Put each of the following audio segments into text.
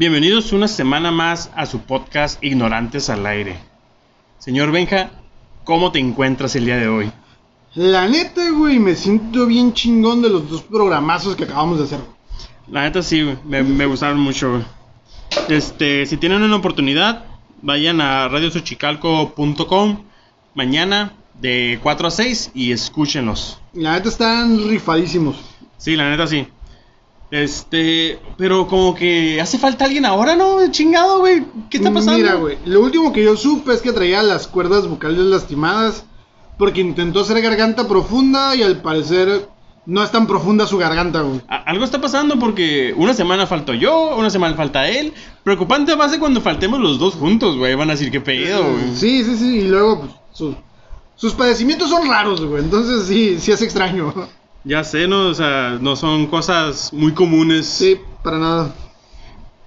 Bienvenidos una semana más a su podcast Ignorantes al Aire. Señor Benja, ¿cómo te encuentras el día de hoy? La neta, güey, me siento bien chingón de los dos programazos que acabamos de hacer. La neta sí, me gustaron mucho. güey. Este, si tienen una oportunidad, vayan a radiosuchicalco.com mañana de 4 a 6 y escúchenlos. La neta están rifadísimos. Sí, la neta sí. Este, pero como que hace falta alguien ahora, ¿no? Chingado, güey. ¿Qué está pasando? Mira, güey, lo último que yo supe es que traía las cuerdas vocales lastimadas porque intentó hacer garganta profunda y al parecer no es tan profunda su garganta, güey. Algo está pasando porque una semana faltó yo, una semana falta él. Preocupante va a ser cuando faltemos los dos juntos, güey. Van a decir qué pedo, güey. Sí, sí, sí, y luego pues, sus, sus padecimientos son raros, güey, entonces sí, sí es extraño. Ya sé, ¿no? O sea, no son cosas muy comunes. Sí, para nada.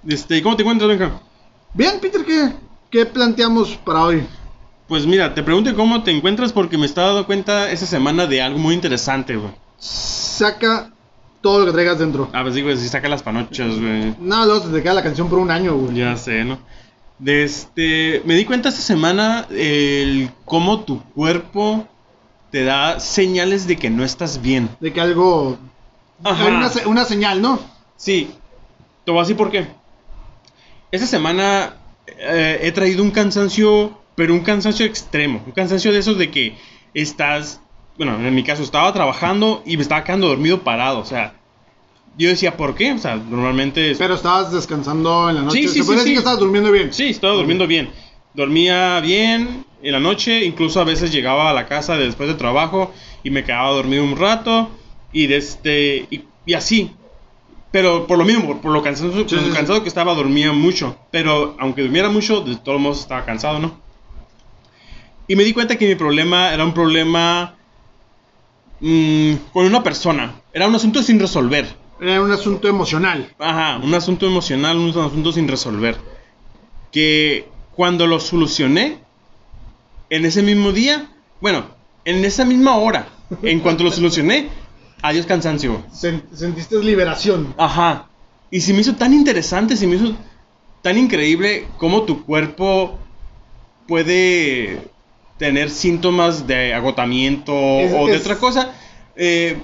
Este, ¿cómo te encuentras, Benja? Bien, Peter, ¿qué, qué planteamos para hoy? Pues mira, te pregunto cómo te encuentras porque me estaba dando cuenta esta semana de algo muy interesante, güey. Saca todo lo que traigas dentro. A ver, sí, güey, si saca las panochas, güey. No, luego te queda la canción por un año, güey. Ya sé, ¿no? De este, me di cuenta esta semana el cómo tu cuerpo te da señales de que no estás bien. De que algo. Ajá. Una, una señal, ¿no? Sí, te voy a decir por qué. Esta semana eh, he traído un cansancio, pero un cansancio extremo. Un cansancio de esos de que estás, bueno, en mi caso estaba trabajando y me estaba quedando dormido parado. O sea, yo decía, ¿por qué? O sea, normalmente... es- Pero estabas descansando en la noche. Sí, sí, Se sí, puede decir sí. que estabas durmiendo bien. Sí, estaba durmiendo bien. Dormía bien en la noche, incluso a veces llegaba a la casa después de trabajo y me quedaba dormido un rato y de este y, y así. Pero por lo mismo, por, lo cansado, por lo sí. que estaba, dormía mucho. Pero aunque durmiera mucho, de todos modos estaba cansado, ¿no? Y me di cuenta que mi problema era un problema mm, con una persona. Era un asunto sin resolver. Era un asunto emocional. Ajá, un asunto emocional, un asunto sin resolver. Que cuando lo solucioné, en ese mismo día, bueno, en esa misma hora, en cuanto lo solucioné, adiós cansancio. Sen- sentiste liberación. Ajá. Y se me hizo tan interesante, se me hizo tan increíble cómo tu cuerpo puede tener síntomas de agotamiento Es- o de es- otra cosa. eh,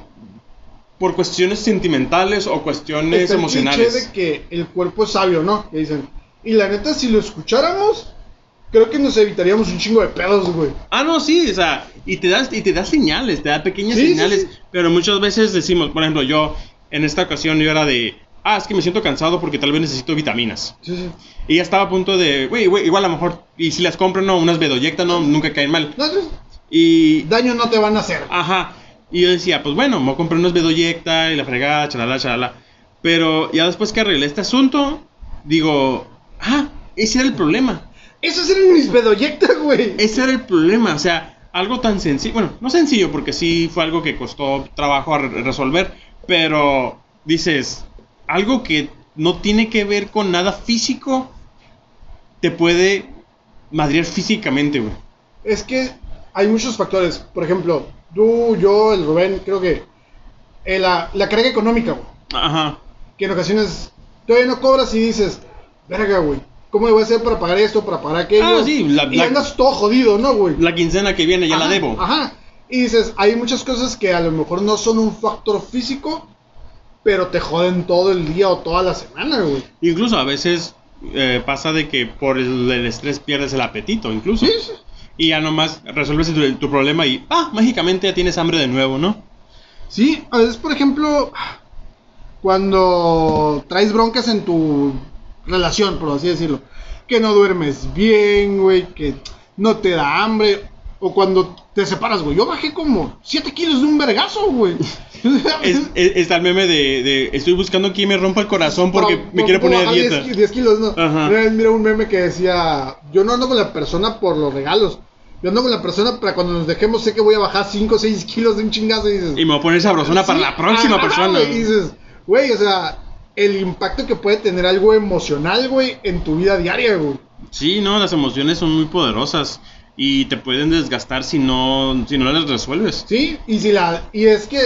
por cuestiones sentimentales o cuestiones Está el emocionales. de que el cuerpo es sabio, ¿no? Que dicen. Y la neta, si lo escucháramos, creo que nos evitaríamos un chingo de pedos, güey. Ah, no, sí, o sea, y te das y te da señales, te da pequeñas Sí, sí, señales, sí. pero muchas veces decimos, por ejemplo, yo en esta ocasión yo era de, ah, es que me siento cansado porque tal vez necesito vitaminas. Sí, sí. Y ya estaba a punto de, güey, güey, igual a lo mejor, y si las compro, no, unas bedoyecta, no, nunca caen mal. No, no, Y, daño no te van a hacer. ajá, y yo decía, pues bueno, me comprar unas bedoyecta y la fregada, chalala, chalala. Pero ya después que arreglé este asunto, digo, ah, ese era el problema. Esos eran mis bedoyectas, güey. Ese era el problema, o sea, algo tan sencillo, bueno, no sencillo porque sí fue algo que costó trabajo a re- resolver, pero dices, algo que no tiene que ver con nada físico, te puede madrear físicamente, güey. Es que hay muchos factores. Por ejemplo, tú, yo, el Rubén, creo que eh, la, la carga económica, güey. Ajá. Que en ocasiones todavía no cobras y dices, verga, güey. ¿Cómo le voy a hacer para pagar esto, para pagar aquello? Ah, sí, la- y la- andas todo jodido, ¿no, güey? La quincena que viene ya la debo. Ajá. Y dices, hay muchas cosas que a lo mejor no son un factor físico, pero te joden todo el día o toda la semana, güey. Incluso a veces eh, pasa de que por el, el estrés pierdes el apetito, incluso. Sí, sí. Y ya nomás resuelves tu, tu problema y, ah, mágicamente ya tienes hambre de nuevo, ¿no? Sí, a veces, por ejemplo, cuando traes broncas en tu relación, por así decirlo, que no duermes bien, güey, que no te da hambre, o cuando te separas, güey. Yo bajé como 7 kilos de un vergazo, güey. Es, es- está el meme de, de, estoy buscando quien me rompa el corazón porque Para- me quiere para poner a dieta. 10, 10 kilos, ¿no? Vez miré un meme que decía, yo no ando con la persona por los regalos. Yo ando con la persona para cuando nos dejemos, sé que voy a bajar 5 o 6 kilos de un chingazo y dices... Y me voy a poner sabrosona para Sí, la próxima persona. y dices, güey, o sea, el impacto que puede tener algo emocional, güey, en tu vida diaria, güey. Sí, no, las emociones son muy poderosas y te pueden desgastar si no, si no las resuelves. Sí, y si la y es que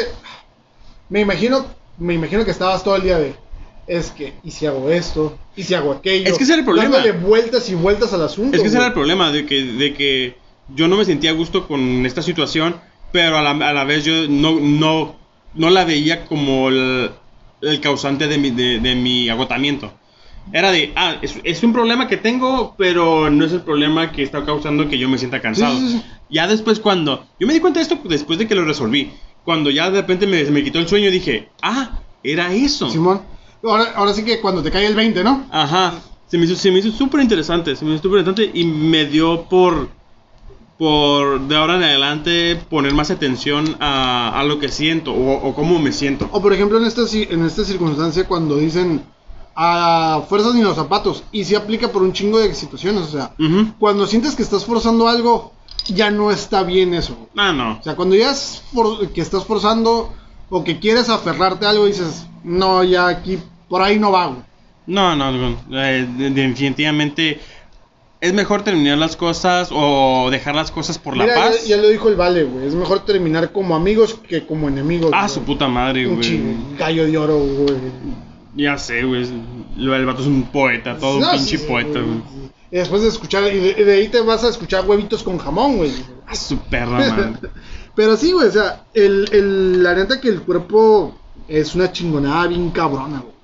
me imagino me imagino que estabas todo el día de es que, ¿y si hago esto? ¿Y si hago aquello? Es que ese era el problema. Dándole vueltas y vueltas al asunto. Es que ese era el problema, de que, de que yo no me sentía a gusto con esta situación, pero a la, a la vez yo no, no, no la veía como el, el causante de mi, de, de mi agotamiento. Era de, ah, es, es un problema que tengo, pero no es el problema que está causando que yo me sienta cansado. Sí, sí, sí. Ya después cuando, yo me di cuenta de esto después de que lo resolví. Cuando ya de repente me, me quitó el sueño, dije, ah, era eso. Simón. Ahora, ahora sí que cuando te cae el 20, ¿no? Ajá, se me hizo, se me hizo súper interesante, se me hizo súper interesante y me dio por, por de ahora en adelante poner más atención a, a lo que siento o, o cómo me siento. O por ejemplo en esta, en esta circunstancia cuando dicen a fuerzas ni los zapatos. Y se aplica por un chingo de situaciones. O sea, Ujú. cuando sientes que estás forzando algo, ya no está bien eso. Ah, no. O sea, cuando ya es for- que estás forzando o que quieres aferrarte a algo, dices, no, ya aquí, por ahí no va. güey". No, no, no, eh, de- definitivamente es mejor terminar las cosas o dejar las cosas por la paz. Ya, ya lo dijo el Vale, güey. Es mejor terminar como amigos que como enemigos. Ah, güey. su puta madre, Un güey. chi- gallo de oro, güey. Ya sé, güey. El vato es un poeta, todo No, un pinche sí, poeta, güey. güey. Y después de escuchar, y de, ahí te vas a escuchar huevitos con jamón, güey. Ah, su perra madre. Pero sí, güey, o sea, el, el- la neta que el cuerpo es una chingonada bien cabrona, güey.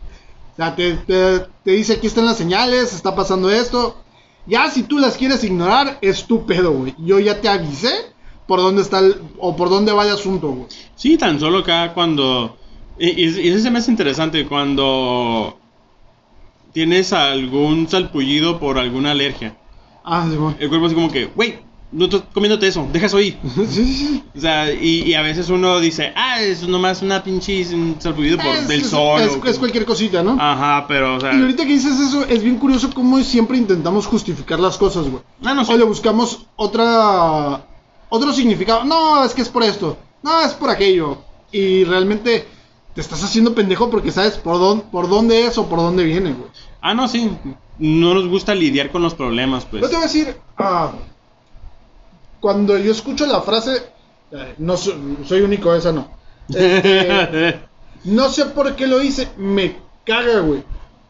O sea, te, te, te dice aquí están las señales, está pasando esto. Ya si tú las quieres ignorar, es tu pedo, güey. Yo ya te avisé por dónde está el, o por dónde va el asunto, güey. Sí, tan solo acá cuando... Y, eso se me hace interesante cuando tienes algún salpullido por alguna alergia. Ah, sí, güey. El cuerpo es como que, güey, no estás comiéndote eso, deja eso ahí. sí, sí, sí. O sea, y, y a veces uno dice, ah, es nomás una pinche salpullido por, Es- del sol. Es, o- es cualquier cosita, ¿no? Ajá, pero, o sea... Y ahorita que dices eso, es bien curioso cómo siempre intentamos justificar las cosas, güey. Ah, no sé. O le buscamos otra otro significado. No, es que es por esto. No, es por aquello. Y realmente te estás haciendo pendejo porque sabes por dónde, por dónde es o por dónde viene, güey. Ah, no, sí. No nos gusta lidiar con los problemas, pues. Yo te voy a decir, ah, cuando yo escucho la frase, eh, no so- soy único, esa no. Este, no sé por qué lo hice, me caga, güey.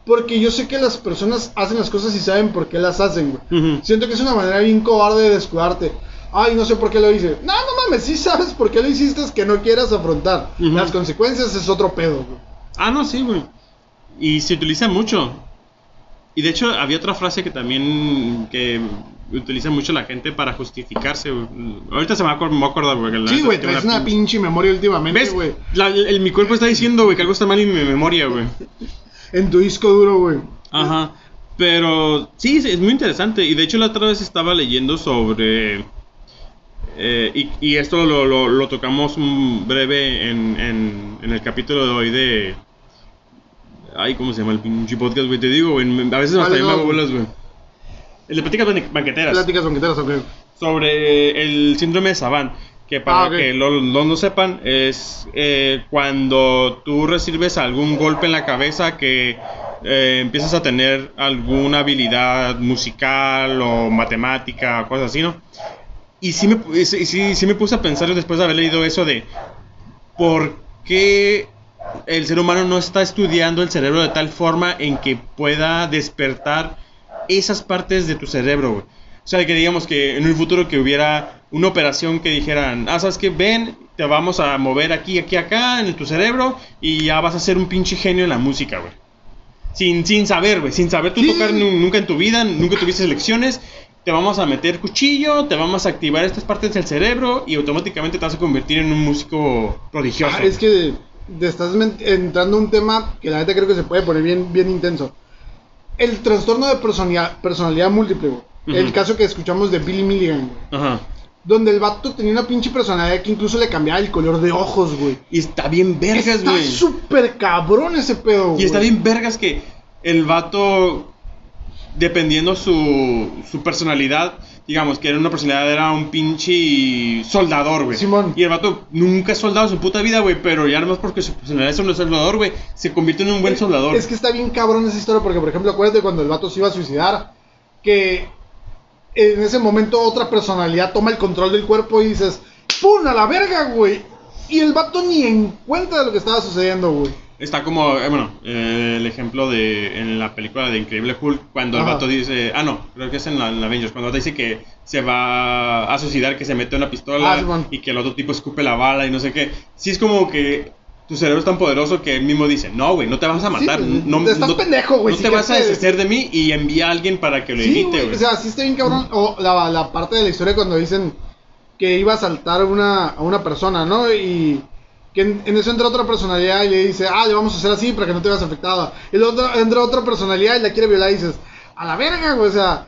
Porque yo sé que las personas hacen las cosas y saben por qué las hacen, güey. Siento que es una manera bien cobarde de descuidarte. Ay, no sé por qué lo hice. No, no mames, sí sabes por qué lo hiciste, es que no quieras afrontar. Las consecuencias es otro pedo, güey. Ah, no, sí, güey. Y se utiliza mucho. Y de hecho, había otra frase que también que utiliza mucho la gente para justificarse. güey. Ahorita se me va a acordar, güey. Sí, güey, traes una pinche- pinche memoria últimamente, ¿Ves? güey. Mi cuerpo está diciendo, güey, que algo está mal en mi memoria, güey. En tu disco duro, güey. Ajá. Pero sí, es- muy interesante. Y de hecho, la otra vez estaba leyendo sobre. eh, y, y esto lo, lo- lo tocamos un breve en, en- en el capítulo de hoy de. Ay, ¿cómo se llama el pinche podcast, güey? Te digo, güey. A veces hasta me hago bolas, güey. El de pláticas ban- banqueteras. Pláticas banqueteras, ok. sobre el síndrome de Savant. Que para Ah, que lo, lo no sepan, es eh, cuando tú recibes algún golpe en la cabeza que eh, empiezas a tener alguna habilidad musical o matemática, cosas así, ¿no? Y sí me, sí, sí me puse a pensar después de haber leído eso de por qué el ser humano no está estudiando el cerebro de tal forma en que pueda despertar esas partes de tu cerebro, güey. O sea, que digamos que en un futuro que hubiera una operación que dijeran, ah, ¿sabes qué? Ven, te vamos a mover aquí, aquí, acá, en tu cerebro, y ya vas a ser un pinche genio en la música, güey. Sin, sin saber, güey, sin saber tú Sí. tocar nu- nunca en tu vida, nunca tuviste lecciones, te vamos a meter cuchillo, te vamos a activar estas partes del cerebro y automáticamente te vas a convertir en un músico prodigioso. Ah, es que te estás entrando a un tema que la neta creo que se puede poner bien, bien intenso. El trastorno de personalidad, personalidad múltiple, güey. El caso que escuchamos de Billy Milligan, güey. Ajá. Donde el vato tenía una pinche personalidad que incluso le cambiaba el color de ojos, güey. Y está bien vergas, Está güey. súper cabrón ese pedo, güey. Y está bien vergas que el vato, dependiendo su, su personalidad, digamos que era una personalidad, era un pinche soldador, güey. Simón. Y el vato nunca ha soldado en su puta vida, güey, pero ya nomás porque su personalidad es un soldador, güey, se convierte en un buen soldador. Es que está bien cabrón esa historia porque, por ejemplo, acuérdate cuando el vato se iba a suicidar, que en ese momento otra personalidad toma el control del cuerpo y dices, ¡pum! a la verga, güey! Y el vato ni en cuenta de lo que estaba sucediendo, güey. Está como, eh, bueno, eh, el ejemplo de en la película de Increíble Hulk, cuando el vato dice, ah, no, creo que es en la, en la Avengers, cuando el vato dice que se va a suicidar, que se mete una pistola Ah, y que el otro tipo escupe la bala y no sé qué. Sí, es como que tu cerebro es tan poderoso que él mismo dice, no, güey, no te vas a matar, Sí, no, estás no- pendejo, güey, no si te vas a deshacer de mí y envía a alguien para que lo Sí, evite, güey. O sea, sí está bien cabrón. O la, la parte de la historia cuando dicen que iba a saltar una, a una persona, ¿no? Y que en, en eso entra otra personalidad y le dice, ah, le vamos a hacer así para que no te veas afectada. Y luego entra otra personalidad y la quiere violar y dices, a la verga, güey, o sea.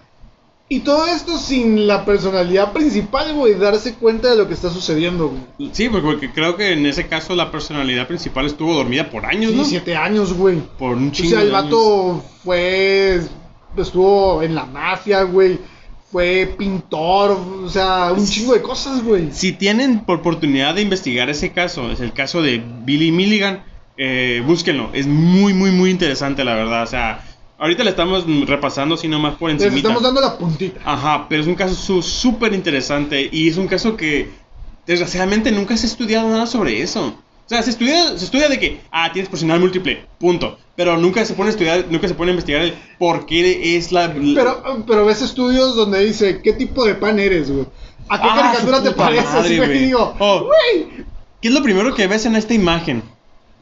Y todo esto sin la personalidad principal, güey, darse cuenta de lo que está sucediendo, güey. Sí, porque, creo que en ese caso la personalidad principal estuvo dormida por años, Sí, ¿no? siete años, güey. Por un O chingo sea, el años. vato fue. Estuvo en la mafia, güey. Fue pintor, o sea, un chingo de cosas, güey. Si tienen por oportunidad de investigar ese caso, es el caso de Billy Milligan, eh, búsquenlo. Es muy, muy, muy interesante, la verdad. O sea, ahorita le estamos repasando así nomás por encima. estamos dando la puntita. Ajá, pero es un caso súper interesante y es un caso que desgraciadamente nunca se ha estudiado nada sobre eso. O sea, se estudia, se estudia de que, ah, tienes personal múltiple, punto. Pero nunca se pone a estudiar, nunca se pone a investigar el por qué es la... Pero, pero ves estudios donde dice, ¿qué tipo de pan eres, güey? ¿A qué Ah, caricatura te pareces, güey? digo, Oh. güey, ¿Qué es lo primero que ves en esta imagen?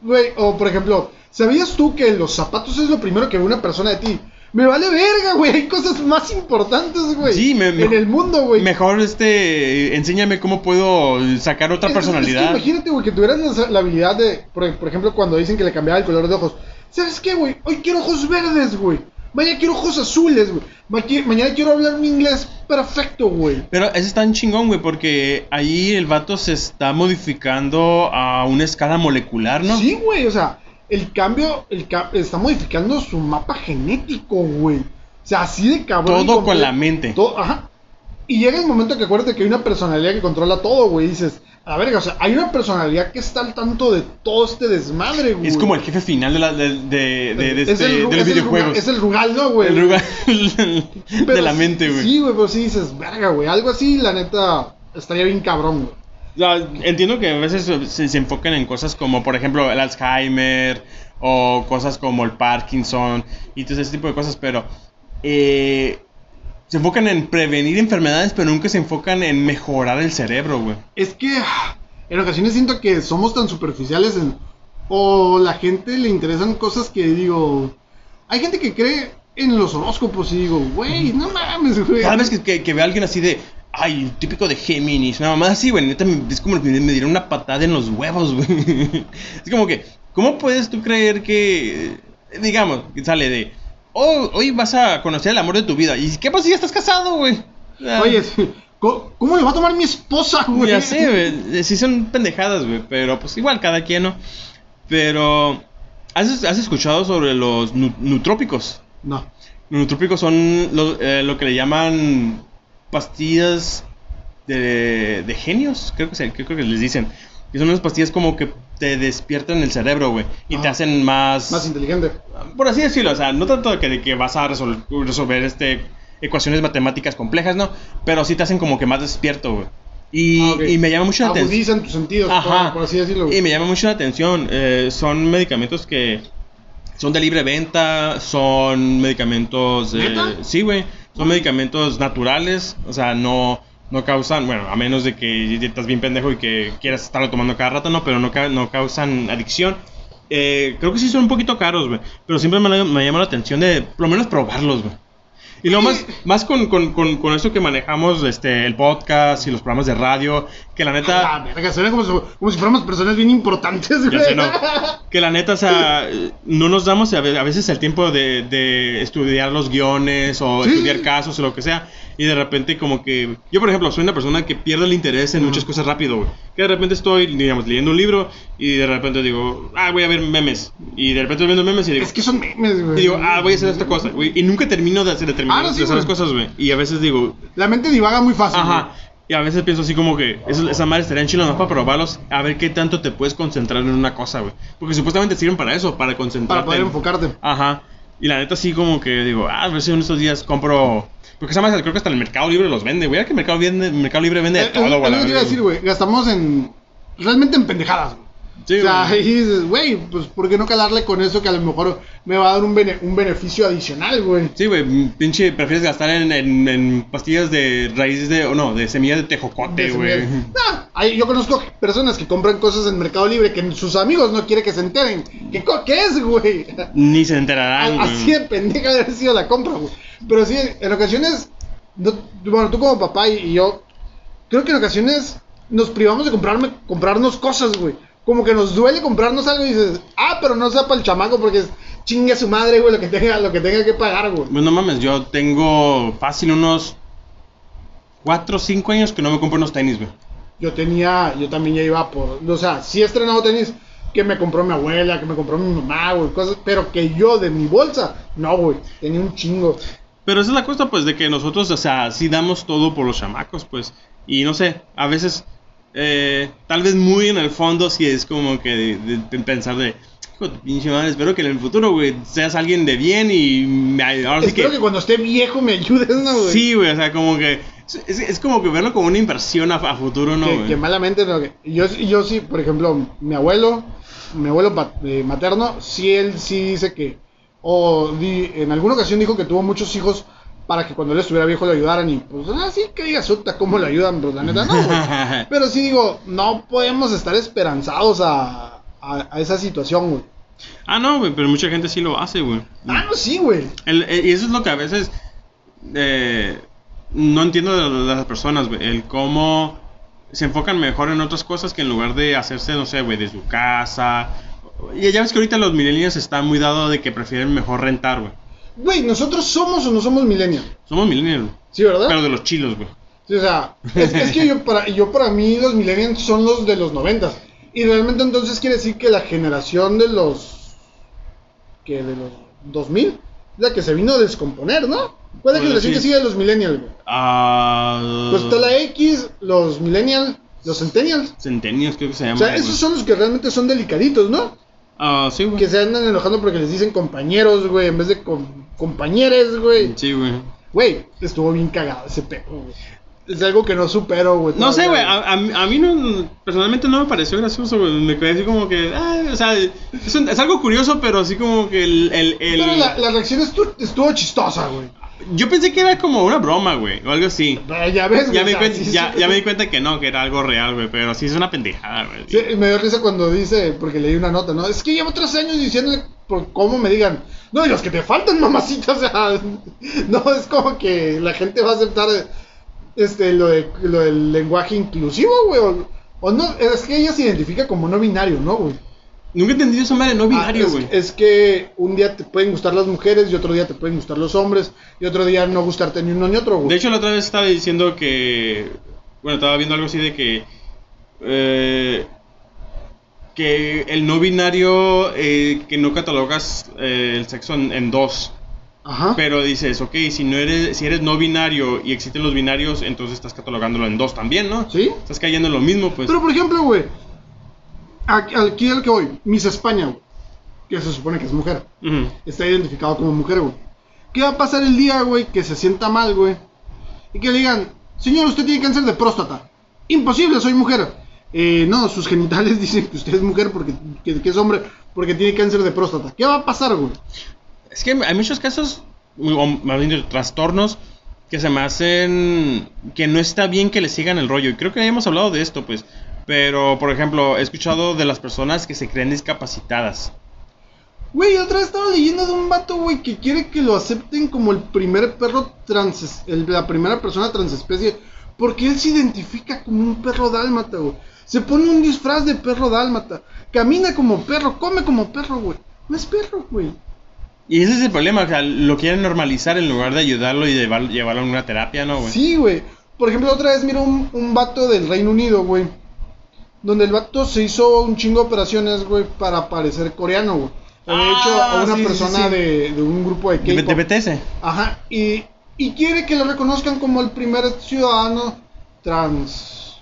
güey. O, por ejemplo, ¿sabías tú que los zapatos es lo primero que ve una persona de ti? Me vale verga, güey. Hay cosas más importantes, güey. Sí, me- me- En el mundo, güey. Mejor, este, enséñame cómo puedo sacar otra Es- es que personalidad. imagínate, güey, que tuvieras la, habilidad de, por, por ejemplo, cuando dicen que le cambiaba el color de ojos. ¿Sabes qué, güey? Hoy quiero ojos verdes, güey. Mañana quiero ojos azules, güey. Ma- Mañana quiero hablar un inglés perfecto, güey. Pero eso es tan chingón, güey, porque ahí el vato se está modificando a una escala molecular, ¿no? Sí, güey, o sea, el cambio, el está modificando su mapa genético, güey. O sea, así de cabrón. Todo con la mente. todo- ajá. Y llega el momento que acuérdate que hay una personalidad que controla todo, güey. Dices, a ver, o sea, hay una personalidad que está al tanto de todo este desmadre, güey. Es como el jefe final de, la, de, de, de- de Es este- el de es los el videojuegos. Rugal- Es el Rugal, ¿no, güey? El Pero de la mente, güey. Sí, güey, pero sí dices, verga, güey. Algo así, la neta, estaría bien cabrón, güey. Entiendo que a veces se, se enfocan en cosas como, por ejemplo, el Alzheimer o cosas como el Parkinson y todo ese tipo de cosas, pero eh, se enfocan en prevenir enfermedades, pero nunca se enfocan en mejorar el cerebro, güey. Es que en ocasiones siento que somos tan superficiales en, o la gente le interesan cosas que digo, hay gente que cree en los horóscopos y digo, güey, no mames, güey. Cada vez que, que, que veo a alguien así de, ay, típico de Géminis, una mamá así, güey, neta, es como que me dieron una patada en los huevos, güey. Es como que, ¿cómo puedes tú creer que, digamos, que sale de, oh, hoy vas a conocer el amor de tu vida? ¿Y qué pasa si ya estás casado, güey? Ah, Oye, ¿cómo, cómo le va a tomar mi esposa, güey? Ya sé, güey, sí son pendejadas, güey, pero pues igual, cada quien, ¿no? Pero, ¿has, has escuchado sobre los nu- nutrópicos? No. Los nutrópicos son lo, eh, lo que le llaman pastillas de, de genios, creo que, se- creo que les dicen. Y son unas pastillas como que te despiertan el cerebro, güey. Y te hacen más... Más inteligente. Por así decirlo, o sea, no tanto de que, de que vas a resol- resolver este, ecuaciones matemáticas complejas, ¿no? Pero sí te hacen como que más despierto, güey. Y, Ah, y me llama mucho la atención. Agudizan tus sentidos, Ajá. por, por así decirlo. Y me llama mucho la atención. eh, son medicamentos que son de libre venta, son medicamentos... eh, sí, güey. Son medicamentos naturales, o sea, no, no causan, bueno, a menos de que estás bien pendejo y que quieras estarlo tomando cada rato, no, pero no, no causan adicción. Eh, creo que sí son un poquito caros, güey. Pero siempre me, me llama la atención de por lo menos probarlos, güey. Y lo más, más con, con, con, con esto que manejamos, este, el podcast y los programas de radio, que la neta... Ah, verga, suena como, si- como si fuéramos personas bien importantes, güey. Ya sé, no. Que la neta, o sea, no nos damos a ve- a veces el tiempo de, de estudiar los guiones o Sí. estudiar casos o lo que sea. Y de repente como que... Yo, por ejemplo, soy una persona que pierde el interés en muchas cosas rápido, güey. Que de repente estoy, digamos, leyendo un libro y de repente digo, ah, voy a ver memes. Y de repente estoy viendo memes y digo... Es que son memes, güey. Y digo, ah, voy a hacer esta cosa, güey. Y nunca termino de hacer, de terminar Ah, no, sí, de hacer las güey. cosas, güey. Y a veces digo, La mente divaga muy fácil. Ajá. Y a veces pienso así como que eso- esa madre estaría chila nomás para probarlos, a ver qué tanto te puedes concentrar en una cosa, güey. Porque supuestamente sirven para eso, para concentrarte. Para poder en- enfocarte. Ajá. Y la neta sí como que digo, ah, a ver si en estos días compro... Porque esa madre creo que hasta el Mercado Libre los vende, güey. que Mercado, vende, Mercado Libre vende de Eh, todo, es- güey. es lo que iba a decir, güey. Gastamos en. Realmente en pendejadas, güey. Sí, o sea, ahí dices, güey, pues ¿por qué no calarle con eso que a lo mejor me va a dar un, bene- un beneficio adicional, güey? Sí, güey, pinche, prefieres gastar en, en, en pastillas de raíces de, o no, de semillas de tejocote, güey. No, hay- yo conozco personas que compran cosas en Mercado Libre que sus amigos no quieren que se enteren. ¿Qué, qué es, güey? Ni se enterarán, güey. Así de pendeja haber sido la compra, güey. Pero sí, en ocasiones, no- bueno, tú como papá y, y yo, creo que en ocasiones nos privamos de comprarme, comprarnos cosas, güey. Como que nos duele comprarnos algo y dices, ah, pero no sea para el chamaco porque es chingue a su madre, güey, lo que tenga, lo que tenga que pagar, güey. Pues no mames, yo tengo fácil unos 4 o 5 años que no me compro unos tenis, güey. Yo tenía, yo también ya iba por, o sea, sí he estrenado tenis que me compró mi abuela, que me compró mi mamá, güey, cosas, pero que yo de mi bolsa, no, güey, tenía un chingo. Pero esa es la cosa, pues, de que nosotros, o sea, sí damos todo por los chamacos, pues. Y no sé, a veces, eh, tal vez muy en el fondo, sí es como que de, de- de pensar de, hijo de tu pinche madre, espero que en el futuro, güey, seas alguien de bien y me, ahora sí Espero que... que... cuando esté viejo me ayudes, ¿no, güey? Sí, güey, o sea, como que... Es, es como que verlo como una inversión a, a futuro, ¿no, que, güey? que malamente no, que- yo, yo sí, por ejemplo, mi abuelo, mi abuelo eh, materno, sí él sí dice que, o di- en alguna ocasión dijo que tuvo muchos hijos para que cuando él estuviera viejo le ayudaran y pues así que digas, "Uta, ¿cómo le ayudan? Pues la neta no, güey. Pero sí digo, no podemos estar esperanzados a, a, a esa situación, güey. Ah, no, güey, pero mucha gente sí lo hace, güey. Ah, no, sí, güey. Eh, y eso es lo que a veces eh, no entiendo de las personas, güey. El cómo se enfocan mejor en otras cosas que en lugar de hacerse, no sé, güey, de su casa. Y ya ves que ahorita los millennials están muy dados de que prefieren mejor rentar, güey. Güey, ¿nosotros somos o no somos millennials? Somos millennials, güey. Sí, ¿verdad? Pero de los chilos, güey. Sí, o sea, es, es que yo para, yo para mí los millennials son los de los noventas. Y realmente entonces quiere decir que la generación de los... que de los 2000 es la que se vino a descomponer, ¿no? ¿Cuál es la Bueno, generación sí. que sigue de los millennials? güey? Ah. Pues está la X, los millennials, los centennials. Centenios, creo que se llama. O sea, esos son los que realmente son delicaditos, ¿no? Ah, sí, güey. Que se andan enojando porque les dicen compañeros, güey, en vez de com- compañeres, güey. Sí, güey. Güey, estuvo bien cagado ese pedo, güey. Es algo que no supero, güey. No sé, güey, a, a mí- a mí no, personalmente no me pareció gracioso, güey, me quedé así como que, ah, o sea, es, un- es algo curioso, pero así como que el... el, el- Pero la, la reacción estu- estuvo chistosa, güey. Yo pensé que era como una broma, güey, o algo así. Pero Ya ves, güey. Ya me, ya, me di cuenta que no, que era algo real, güey, pero sí es una pendejada, güey. Sí, me dio risa cuando dice, porque leí una nota, ¿no? Es que llevo tres años diciéndole por cómo me digan, no, y los que te faltan, mamacita, o sea, no es como que la gente va a aceptar este lo, de, lo del lenguaje inclusivo, güey, o, o no, es que ella se identifica como no binario, ¿no, güey? Nunca he entendido esa madre no binario, Ah, es- güey. es, que un día te pueden gustar las mujeres y otro día te pueden gustar los hombres y otro día no gustarte ni uno ni otro, güey. De hecho, la otra vez estaba diciendo que. Bueno, estaba viendo algo así de que. eh, que el no binario. eh, que no catalogas eh, el sexo en, en dos. Ajá. Pero dices, ok, si, no eres, si eres no binario y existen los binarios, entonces estás catalogándolo en dos también, ¿no? ¿Sí? Estás cayendo en lo mismo, pues. Pero por ejemplo, güey, aquí, al que voy, Miss España, güey, que se supone que es mujer, está identificado como mujer, güey. ¿Qué va a pasar el día, güey, que se sienta mal, güey? Y que le digan, señor, usted tiene cáncer de próstata. Imposible, soy mujer. Eh, no, sus genitales dicen que usted es mujer porque que, que es hombre porque tiene cáncer de próstata. ¿Qué va a pasar, güey? Es que hay muchos casos, o más bien de trastornos, que se me hacen que no está bien que le sigan el rollo. Y creo que ya hemos hablado de esto, pues. Pero, por ejemplo, he escuchado de las personas que se creen discapacitadas. Güey, otra vez estaba leyendo de un vato, güey, que quiere que lo acepten como el primer perro trans, el- la primera persona transespecie, porque él se identifica como un perro dálmata, güey. Se pone un disfraz de perro dálmata, camina como perro, come como perro, güey. No es perro, güey. Y ese es el problema, o sea, lo quieren normalizar en lugar de ayudarlo y llevar- llevarlo a una terapia, ¿no, güey? Sí, güey. Por ejemplo, otra vez mira un, un vato del Reino Unido, güey. Donde el vato se hizo un chingo de operaciones, güey, para parecer coreano, güey. Había Ah, hecho a una sí, sí, persona sí. De, de un grupo de K-pop. de BTS. Ajá, y, y quiere que lo reconozcan como el primer ciudadano trans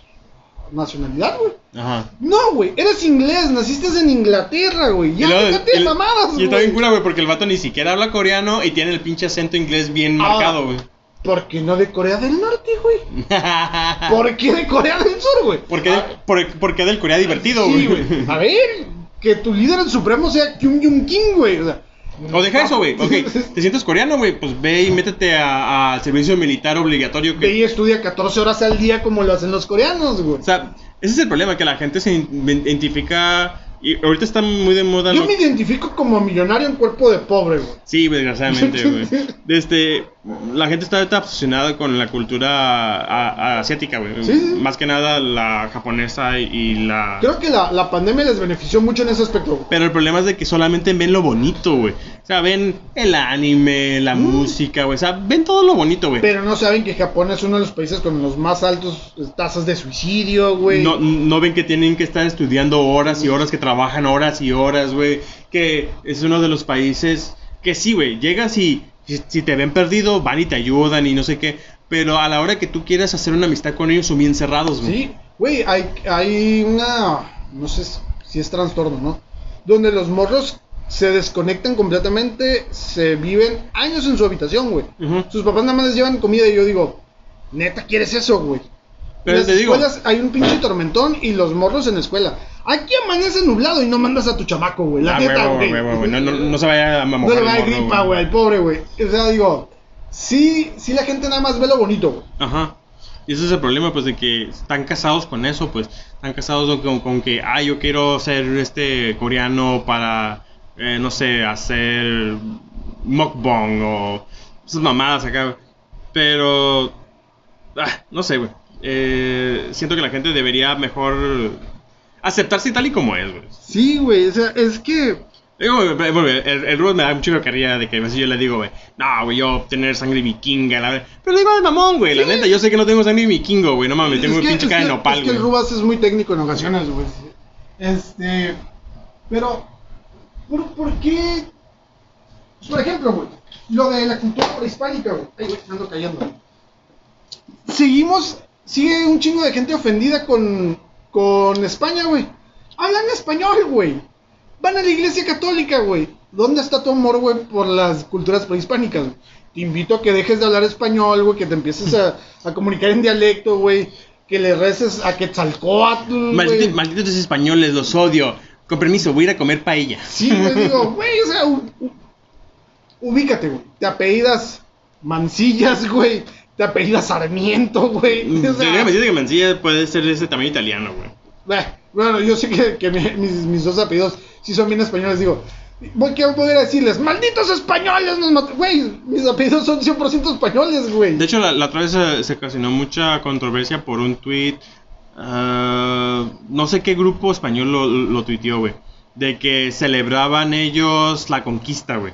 nacionalidad, güey. Ajá. No, güey, eres inglés, naciste en Inglaterra, güey. Ya déjate de mamadas, Y está bien güey. cura, güey, porque el vato ni siquiera habla coreano y tiene el pinche acento inglés bien Ah. marcado, güey. ¿Por qué no de Corea del Norte, güey? ¿Por qué de Corea del Sur, güey? ¿Por qué, del, por, por qué del Corea divertido, Sí, güey? güey. A ver, que tu líder supremo sea Kim Jong-un, güey. O sea, O deja eso, güey. Ok, te sientes coreano, güey. Pues ve y métete al servicio militar obligatorio. Ve Que, y estudia 14 horas al día como lo hacen los coreanos, güey. o sea, ese es el problema, que la gente se identifica. Y ahorita está muy de moda. Yo lo- me identifico como millonario en cuerpo de pobre, güey. Sí, desgraciadamente, güey. Este, la gente está ahorita obsesionada con la cultura a- a- asiática, güey. Sí, sí. Más que nada la japonesa y, y la... Creo que la, la pandemia les benefició mucho en ese aspecto. Pero el problema es de que solamente ven lo bonito, güey. O sea, ven el anime, la Mm. música, güey. O sea, ven todo lo bonito, güey. Pero no saben que Japón es uno de los países con los más altos tasas de suicidio, güey. No, no ven que tienen que estar estudiando horas y horas, que trabajan horas y horas, güey. Que es uno de los países que sí, güey. Llegas y si, si te ven perdido, van y te ayudan y no sé qué. Pero a la hora que tú quieras hacer una amistad con ellos, son bien cerrados, güey. Sí, güey, hay, hay una. No sé si es trastorno, ¿no? Donde los morros se desconectan completamente, se viven años en su habitación, güey. Sus papás nada más les llevan comida y yo digo, neta, ¿quieres eso, güey? Pero en las te digo- escuelas hay un pinche tormentón y los morros en la escuela. Aquí amanece nublado y no mandas a tu chamaco, güey. La Ah, neta, güey. No, no, no se vaya a No mojar le el va a dar morro, gripa, güey, al pobre, güey. O sea, digo, sí, sí la gente nada más ve lo bonito, güey. Ajá. Y ese es el problema, pues, de que están casados con eso, pues. Están casados con, con que, ah, yo quiero ser este coreano para, eh, no sé, hacer mukbang o esas mamadas acá. Pero, ah, no sé, güey. Eh, siento que la gente debería mejor aceptarse tal y como es, güey. Sí, güey, o sea, es que... Digo, güey, bueno, el, el Ruth me da mucho carrilla de que a veces yo le digo, güey, no, güey, yo tener sangre vikinga, la verdad. Pero le digo de mamón, güey, la neta, yo sé que no tengo sangre vikingo, güey, no mames, tengo es pinche cara de nopal, es que el. Rubas es muy técnico en ocasiones, güey. Este... Pero... ¿Por, por qué...? Por ejemplo, güey, lo de la cultura prehispánica, güey. Ay, güey, me ando cayendo. Seguimos... Sigue un chingo de gente ofendida con... Con España, güey. Hablan español, güey. Van a la iglesia católica, güey. ¿Dónde está tu amor, güey, por las culturas prehispánicas? Te invito a que dejes de hablar español, güey, que te empieces a, a comunicar en dialecto, güey. Que le reces a Quetzalcóatl, Malditos, güey. malditos españoles, los odio. Con permiso, voy a ir a comer paella. Sí, güey, digo, güey, o sea, u- u- ubícate, güey. Te apellidas Mancillas, güey. Te apellidas Sarmiento, güey. O sea, Déjame decirte que Mancilla puede ser de ese tamaño italiano, güey. Bah, Bueno, yo sé que, que mi- mis, mis dos apellidos sí son bien españoles. Digo, voy a poder decirles, malditos españoles, nos mat-". Güey, mis apellidos son 100% españoles, güey. De hecho, la, la otra vez se, se ocasionó mucha controversia por un tweet. ah, no sé qué grupo español lo, lo tuiteó, güey. De que celebraban ellos la conquista, güey.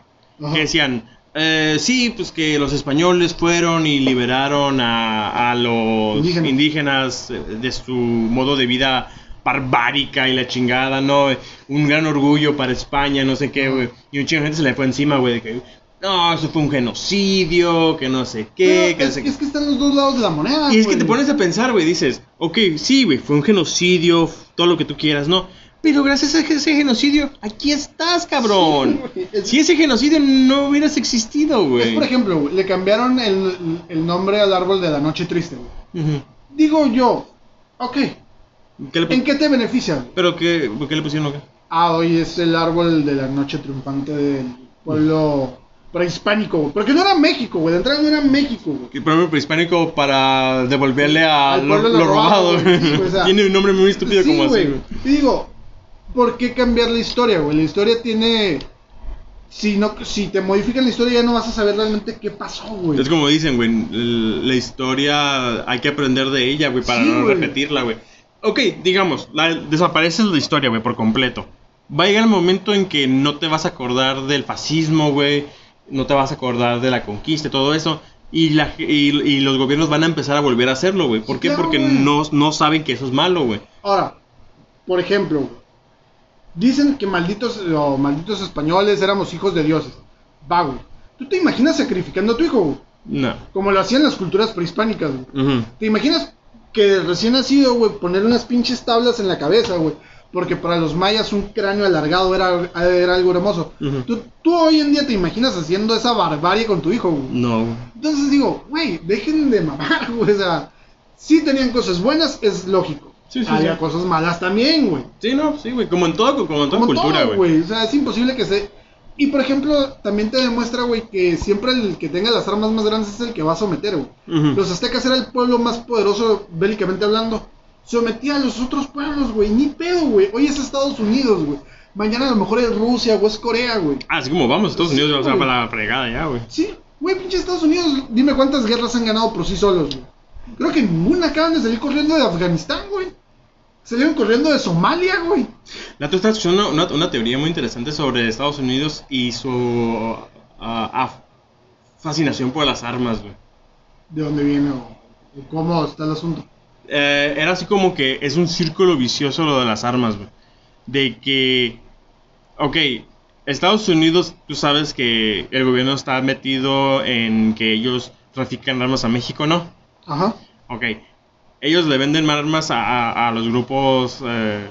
Que decían, eh, sí, pues que los españoles fueron y liberaron a, a los Indígenas. indígenas eh, de su modo de vida barbárica y la chingada, ¿no? Un gran orgullo para España, no sé qué, güey. Y un chingo de gente se le fue encima, güey, de que, no, eso fue un genocidio, que no sé qué, Pero que no sé qué. es que están los dos lados de la moneda. Y es que te pones a pensar, güey, dices, ok, sí, güey, fue un genocidio, todo lo que tú quieras, ¿no? Pero gracias a ese genocidio, aquí estás, cabrón. Sí, güey, es- Si ese genocidio no hubieras existido, Es güey. por ejemplo, güey, le cambiaron el, el nombre al árbol de la noche triste, güey. Digo yo, ok, ¿Qué le pu- ¿en qué te beneficia? güey? ¿Pero qué, por qué le pusieron qué? Ah, hoy es el árbol de la noche triunfante del pueblo prehispánico, güey. Porque no era México, güey. De entrada no era México, güey. Que premio prehispánico para devolverle a lo, pueblo robado. robado, güey. Sí, o sea, Tiene un nombre muy estúpido Sí, como así, güey. Y digo, ¿por qué cambiar la historia, güey? La historia tiene... Si, no, si te modifican la historia ya no vas a saber realmente qué pasó, güey. Es como dicen, güey, la historia hay que aprender de ella, güey, para Sí, no güey. repetirla, güey. Ok, digamos, la, desapareces la historia, güey, por completo. Va a llegar el momento en que no te vas a acordar del fascismo, güey, no te vas a acordar de la conquista y todo eso. Y, la, y, y los gobiernos van a empezar a volver a hacerlo, güey. ¿Por qué? claro, Porque güey. no, no saben que eso es malo, güey. Ahora, por ejemplo, dicen que malditos o malditos españoles éramos hijos de dioses. Va, güey. ¿Tú te imaginas sacrificando a tu hijo, güey? No. Como lo hacían las culturas prehispánicas, güey. ¿Te imaginas que recién nacido, güey, poner unas pinches tablas en la cabeza, güey? porque para los mayas un cráneo alargado era, era algo hermoso. Ujú. tú, tú hoy en día te imaginas haciendo esa barbarie con tu hijo, güey. No. Entonces digo, güey, dejen de mamar, güey. O sea, sí tenían cosas buenas, es lógico. Sí, sí, Había sí. cosas malas también, güey. Sí, no, sí, güey. Como en todo, como en toda Como cultura, güey. O sea, es imposible que se. Y por ejemplo, también te demuestra, güey, que siempre el que tenga las armas más grandes es el que va a someter, güey. Los aztecas era el pueblo más poderoso bélicamente hablando. Sometía a los otros pueblos, güey. Ni pedo, güey. Hoy es Estados Unidos, güey. Mañana a lo mejor es Rusia o es Corea, güey. Así como vamos, Estados Unidos, sea, güey. para la fregada ya, güey. Sí, güey, pinche Estados Unidos. Dime cuántas guerras han ganado por sí solos, güey. Creo que ninguna acaban de salir corriendo de Afganistán, güey. Salieron corriendo de Somalia, güey. La tú estás escuchando una, una teoría muy interesante sobre Estados Unidos y su ah, ah, fascinación por las armas, güey. ¿De dónde viene o, o cómo está el asunto? Eh, era así como que es un círculo vicioso lo de las armas, güey. De que, ok, Estados Unidos, tú sabes que el gobierno está metido en que ellos trafican armas a México, ¿no? Ajá. Ok, ellos le venden armas a, a- a los grupos, eh,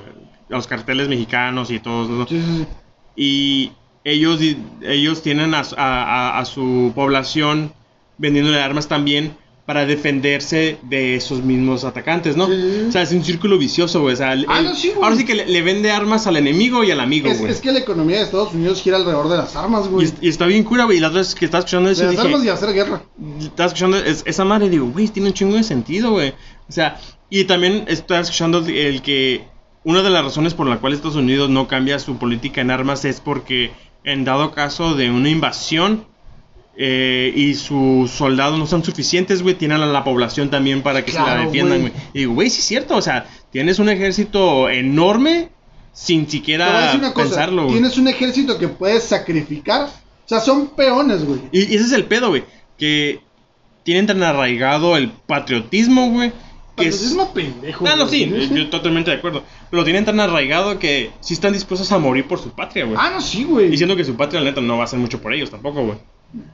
a los carteles mexicanos y todos, ¿no? Sí, sí, sí. y ellos, ellos tienen a, su- a- a- a su población vendiéndole armas también para defenderse de esos mismos atacantes, ¿no? Sí. O sea, es un círculo vicioso, güey. O sea, el- Ah, no, sí, güey. ahora sí que le, le vende armas al enemigo y al amigo, Es, güey. es que la economía de Estados Unidos gira alrededor de las armas, güey. y está bien cura, güey. Y la otra vez que estaba escuchando eso, De las dije, armas y hacer guerra. estaba escuchando es- esa madre y digo, güey, tiene un chingo de sentido, güey. O sea, y también estaba escuchando el que una de las razones por la cual Estados Unidos no cambia su política en armas es porque en dado caso de una invasión eh, y sus soldados no son suficientes, güey, tienen a la población también para que se la defiendan, güey. Y digo, güey, sí es cierto, o sea, tienes un ejército enorme sin siquiera una cosa. pensarlo, güey. Tienes un ejército que puedes sacrificar. O sea, son peones, güey. Y, y ese es el pedo, güey. Que tienen tan arraigado el patriotismo, güey. Que es... Patriotismo pendejo. Ah, no, sí, yo totalmente de acuerdo. Pero lo tienen tan arraigado que sí están dispuestos a morir por su patria, güey. Ah, no, sí, güey. Diciendo que su patria, la neta, no va a hacer mucho por ellos tampoco, güey.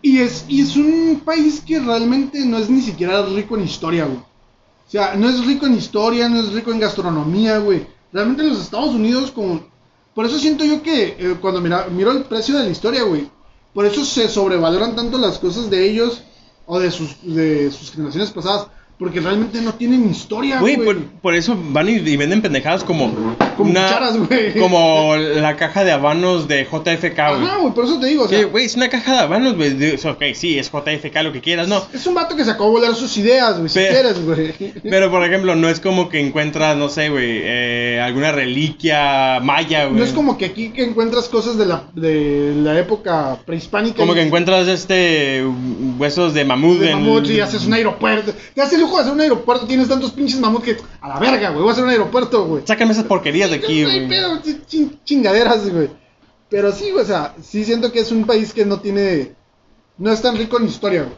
Y es, y es un país que realmente no es ni siquiera rico en historia, güey. O sea, no es rico en historia, no es rico en gastronomía, güey. Realmente los Estados Unidos, como... Por eso siento yo que eh, cuando mira, miro el precio de la historia, güey, por eso se sobrevaloran tanto las cosas de ellos o de sus, de sus generaciones pasadas, porque realmente no tienen historia, Güey, por, por eso van y, y venden pendejadas como. Como cucharas, güey. Como la caja de habanos de JFK, güey. Ajá, güey, por eso te digo, o sea, Güey, es una caja de habanos, güey. Ok, sí, es JFK, lo que quieras, no. es un vato que sacó a volar sus ideas, güey, si quieres, güey. Pero, por ejemplo, no es como que encuentras, no sé, güey, eh, alguna reliquia maya, güey. No es como que aquí que encuentras cosas de la, de la época prehispánica. Como y- que encuentras este huesos de mamut de mamut y haces un aeropuerto. Te hace de hacer un aeropuerto. Tienes tantos pinches mamut que a la verga, güey. Voy a hacer un aeropuerto, güey. Sácame esas porquerías de aquí, güey. pedo, ch- chin- chingaderas, güey. Pero sí, güey, o sea, sí siento que es un país que no tiene. No es tan rico en historia, güey.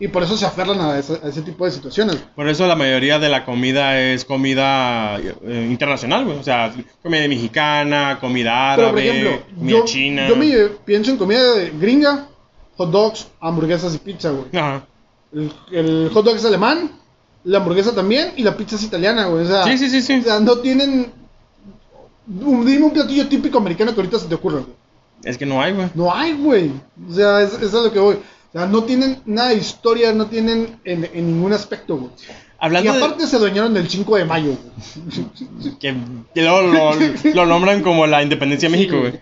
Y por eso se aferran a ese, a ese tipo de situaciones. Por eso la mayoría de la comida es comida eh, internacional, güey. O sea, comida mexicana, comida árabe, Pero por ejemplo, comida yo, china. yo me pienso en comida de gringa, hot dogs, hamburguesas y pizza, güey. Ajá. El, el hot dog es alemán, la hamburguesa también y la pizza es italiana, güey. O sea, Sí, sí, sí, sí. O sea, no tienen. un- Dime un platillo típico americano que ahorita se te ocurra, güey. Es que no hay, güey. No hay, güey. O sea, es, es a lo que voy. O sea, no tienen nada de historia, no tienen en, en ningún aspecto, güey. Y Hablando aparte se dueñaron del 5 de mayo, güey. que, que luego lo, lo nombran como la independencia de México, güey.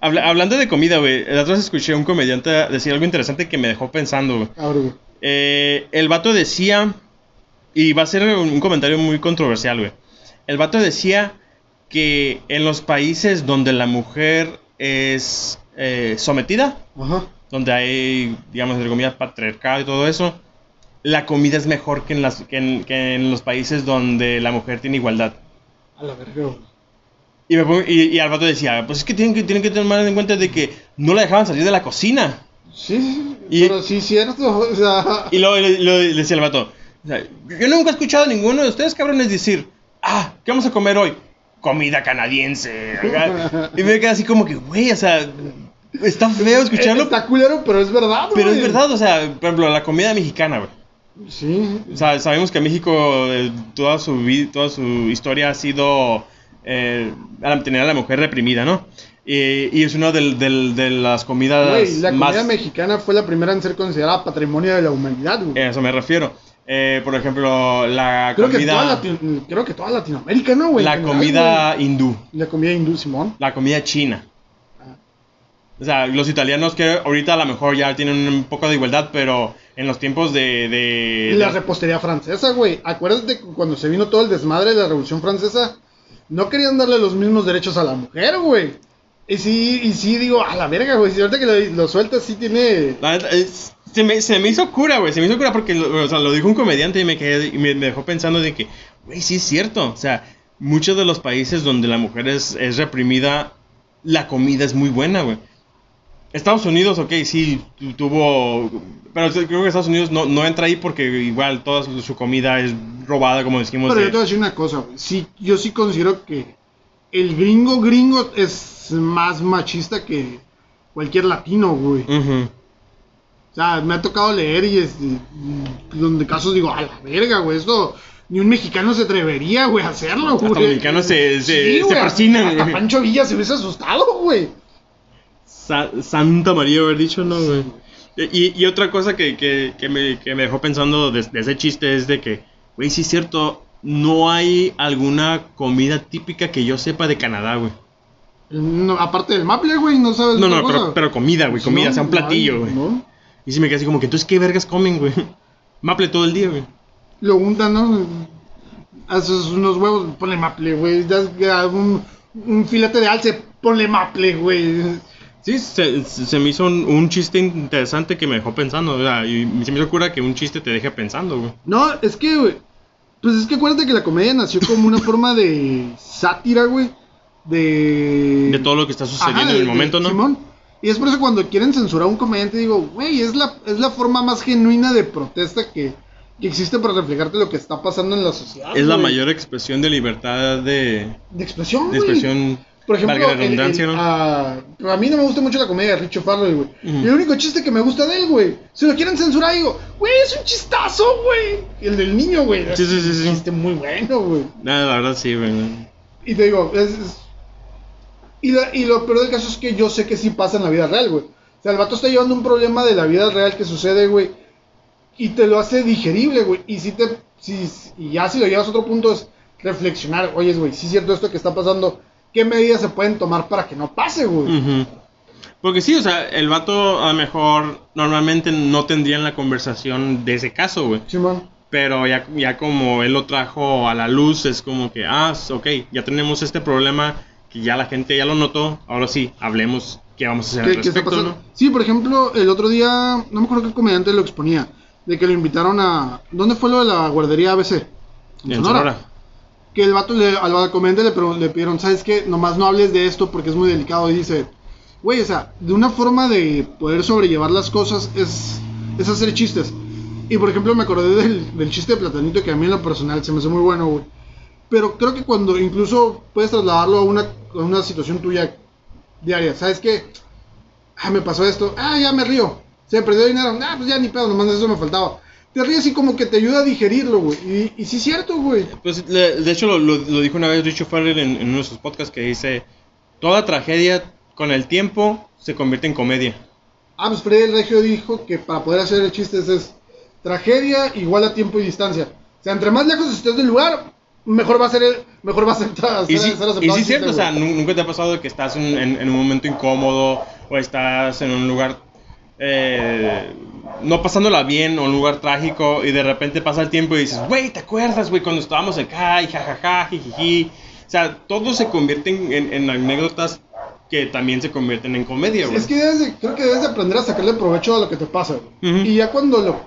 Habla- hablando de comida, güey. La otra vez escuché a un comediante decir algo interesante que me dejó pensando, güey. Güey. Eh, el vato decía, y va a ser un, comentario muy controversial, güey. El vato decía que en los países donde la mujer es eh, sometida, Ajá. donde hay, digamos, entre comillas, patriarcado y todo eso, la comida es mejor que en, las, que en, que en los países donde la mujer tiene igualdad. A la verga. Y, me pongo- y, y al vato decía, pues es que tienen que, tienen que tomar en cuenta de que no la dejaban salir de la cocina. Sí, sí, Y- pero sí, cierto. O sea, Y luego le, le- le decía el vato, o sea, yo nunca he escuchado a ninguno de ustedes, cabrones, decir, ah, ¿qué vamos a comer hoy? Comida canadiense. acá". Y me queda así como que, güey, o sea, está feo escucharlo, Está culero, pero es verdad, pero es verdad, o sea, por ejemplo, la comida mexicana, güey. Sí. O sea, sabemos que México, eh, toda su vida, toda su historia ha sido eh, tener a la mujer reprimida, ¿no? Y, y es una del- del- de las comidas Güey, la comida más... mexicana fue la primera en ser considerada patrimonio de la humanidad, güey. A eso me refiero. Eh, por ejemplo, la creo, que comida... toda Latino- creo que toda Latinoamérica, ¿no, güey? la general, comida hindú. La comida hindú, Simón. La comida china. Ah. O sea, los italianos que ahorita a lo mejor ya tienen un poco de igualdad, pero en los tiempos de... de- Y la de- repostería francesa, güey. Acuérdate que cuando se vino todo el desmadre de la Revolución Francesa, no querían darle los mismos derechos a la mujer, güey. Y sí, y sí digo, a la verga, güey. Si ahorita que lo, lo sueltas, sí tiene. La es- se, me, se me hizo cura, güey. Se me hizo cura porque lo, o sea, lo dijo un comediante y me, quedé, y me, me dejó pensando de que, güey, sí es cierto. O sea, muchos de los países donde la mujer es, es reprimida, la comida es muy buena, güey. Estados Unidos, ok, sí, tu- tuvo... Pero creo que Estados Unidos no, no entra ahí porque igual toda su comida es robada, como decimos. Pero de- yo te voy a decir una cosa, güey. Sí, yo sí considero que el gringo gringo es más machista que cualquier latino, güey. O sea, me ha tocado leer y es, y- donde casos digo, a la verga, güey, esto ni un mexicano se atrevería, güey, a hacerlo, güey. Hasta los mexicanos se, se, Sí, se güey, persinan, Hasta güey. Pancho Villa se hubiese asustado, güey. Sa- Santa María haber dicho, no, güey. Y, y otra cosa que, que, que me, que me dejó pensando de, de ese chiste es de que, güey, sí es cierto, no hay alguna comida típica que yo sepa de Canadá, güey. No, aparte del maple, güey, no sabes No, no, pero, cosa. pero comida, güey, comida, No, sea un platillo, güey. ¿no? Y sí me quedé así como que, entonces, ¿qué vergas comen, güey? Maple todo el día, güey. Lo untan, ¿no? Haces unos huevos, ponle maple, güey. Das un, un filete de alce, ponle maple, güey. Sí, se, se me hizo un, un chiste interesante que me dejó pensando, o sea, y se me hizo cura que un chiste te deje pensando, güey. No, es que, güey. Pues es que acuérdate que la comedia nació como una forma de sátira, güey. De. De todo lo que está sucediendo Ajá, en el momento, ¿no? Simón. Y es por eso cuando quieren censurar a un comediante, digo, güey, es la, es la forma más genuina de protesta que, que existe para reflejarte lo que está pasando en la sociedad. Es la güey. mayor expresión de libertad de, De expresión, de güey. expresión. Por ejemplo, valga la el- redundancia, el- ¿no? ah, a mí no me gusta mucho la comedia de Richo Farrell, güey. Y el único chiste que me gusta de él, güey, si lo quieren censurar, digo, güey, es un chistazo, güey. El del niño, güey. Sí, sí, sí, Es sí. chiste muy bueno, güey. Nada, la verdad sí, güey. Y te digo, es... es- Y, la- y lo peor del caso es que yo sé que sí pasa en la vida real, güey. O sea, el vato está llevando un problema de la vida real que sucede, güey. Y te lo hace digerible, güey. Y si te... Si, y ya si lo llevas a otro punto es reflexionar. Oye, güey, sí es cierto esto que está pasando. ¿Qué medidas se pueden tomar para que no pase, güey? Ujú. Porque sí, o sea, el vato a lo mejor normalmente no tendría en la conversación de ese caso, güey. Simón. Pero ya, ya como él lo trajo a la luz, es como que, ah, ok, ya tenemos este problema que ya la gente ya lo notó. Ahora sí, hablemos qué vamos a hacer al ¿Qué, qué está respecto. Sí, por ejemplo, el otro día, no me acuerdo qué comediante lo exponía, de que lo invitaron a... ¿Dónde fue lo de la guardería ABC? En Sonora. Que el vato le, al comediante le, le pidieron, ¿sabes qué? Nomás no hables de esto porque es muy delicado. Y dice, güey, o sea, de una forma de poder sobrellevar las cosas es, es hacer chistes. Y por ejemplo, me acordé del, del chiste de Platanito que a mí en lo personal se me hace muy bueno, güey. Pero creo que cuando incluso puedes trasladarlo a una, a una situación tuya diaria, ¿sabes qué? Ah, me pasó esto. Ah, ya me río. Se me perdió dinero. Ah, pues ya ni pedo, nomás eso me faltaba. Te ríes y como que te ayuda a digerirlo, güey. Y, y sí es cierto, güey. Pues le- de hecho lo, lo- lo dijo una vez Richard Farrell en, en uno de sus podcasts que dice, toda tragedia con el tiempo se convierte en comedia. Ah, pues Freddy el Regio dijo que para poder hacer chistes es tragedia igual a tiempo y distancia. O sea, entre más lejos estés del lugar, mejor va a ser mejor va a ser, Y sí, ser y sí es cierto, o sea, nunca te ha pasado que estás en, en- en un momento incómodo o estás en un lugar eh, no pasándola bien o un lugar trágico y de repente pasa el tiempo y dices, güey, ¿te acuerdas, güey, cuando estábamos acá y jajaja, jijiji? O sea, todo se convierte en, anécdotas que también se convierten en comedia, güey. Es que debes de- creo que debes de aprender a sacarle provecho a lo que te pasa, güey. Y ya cuando lo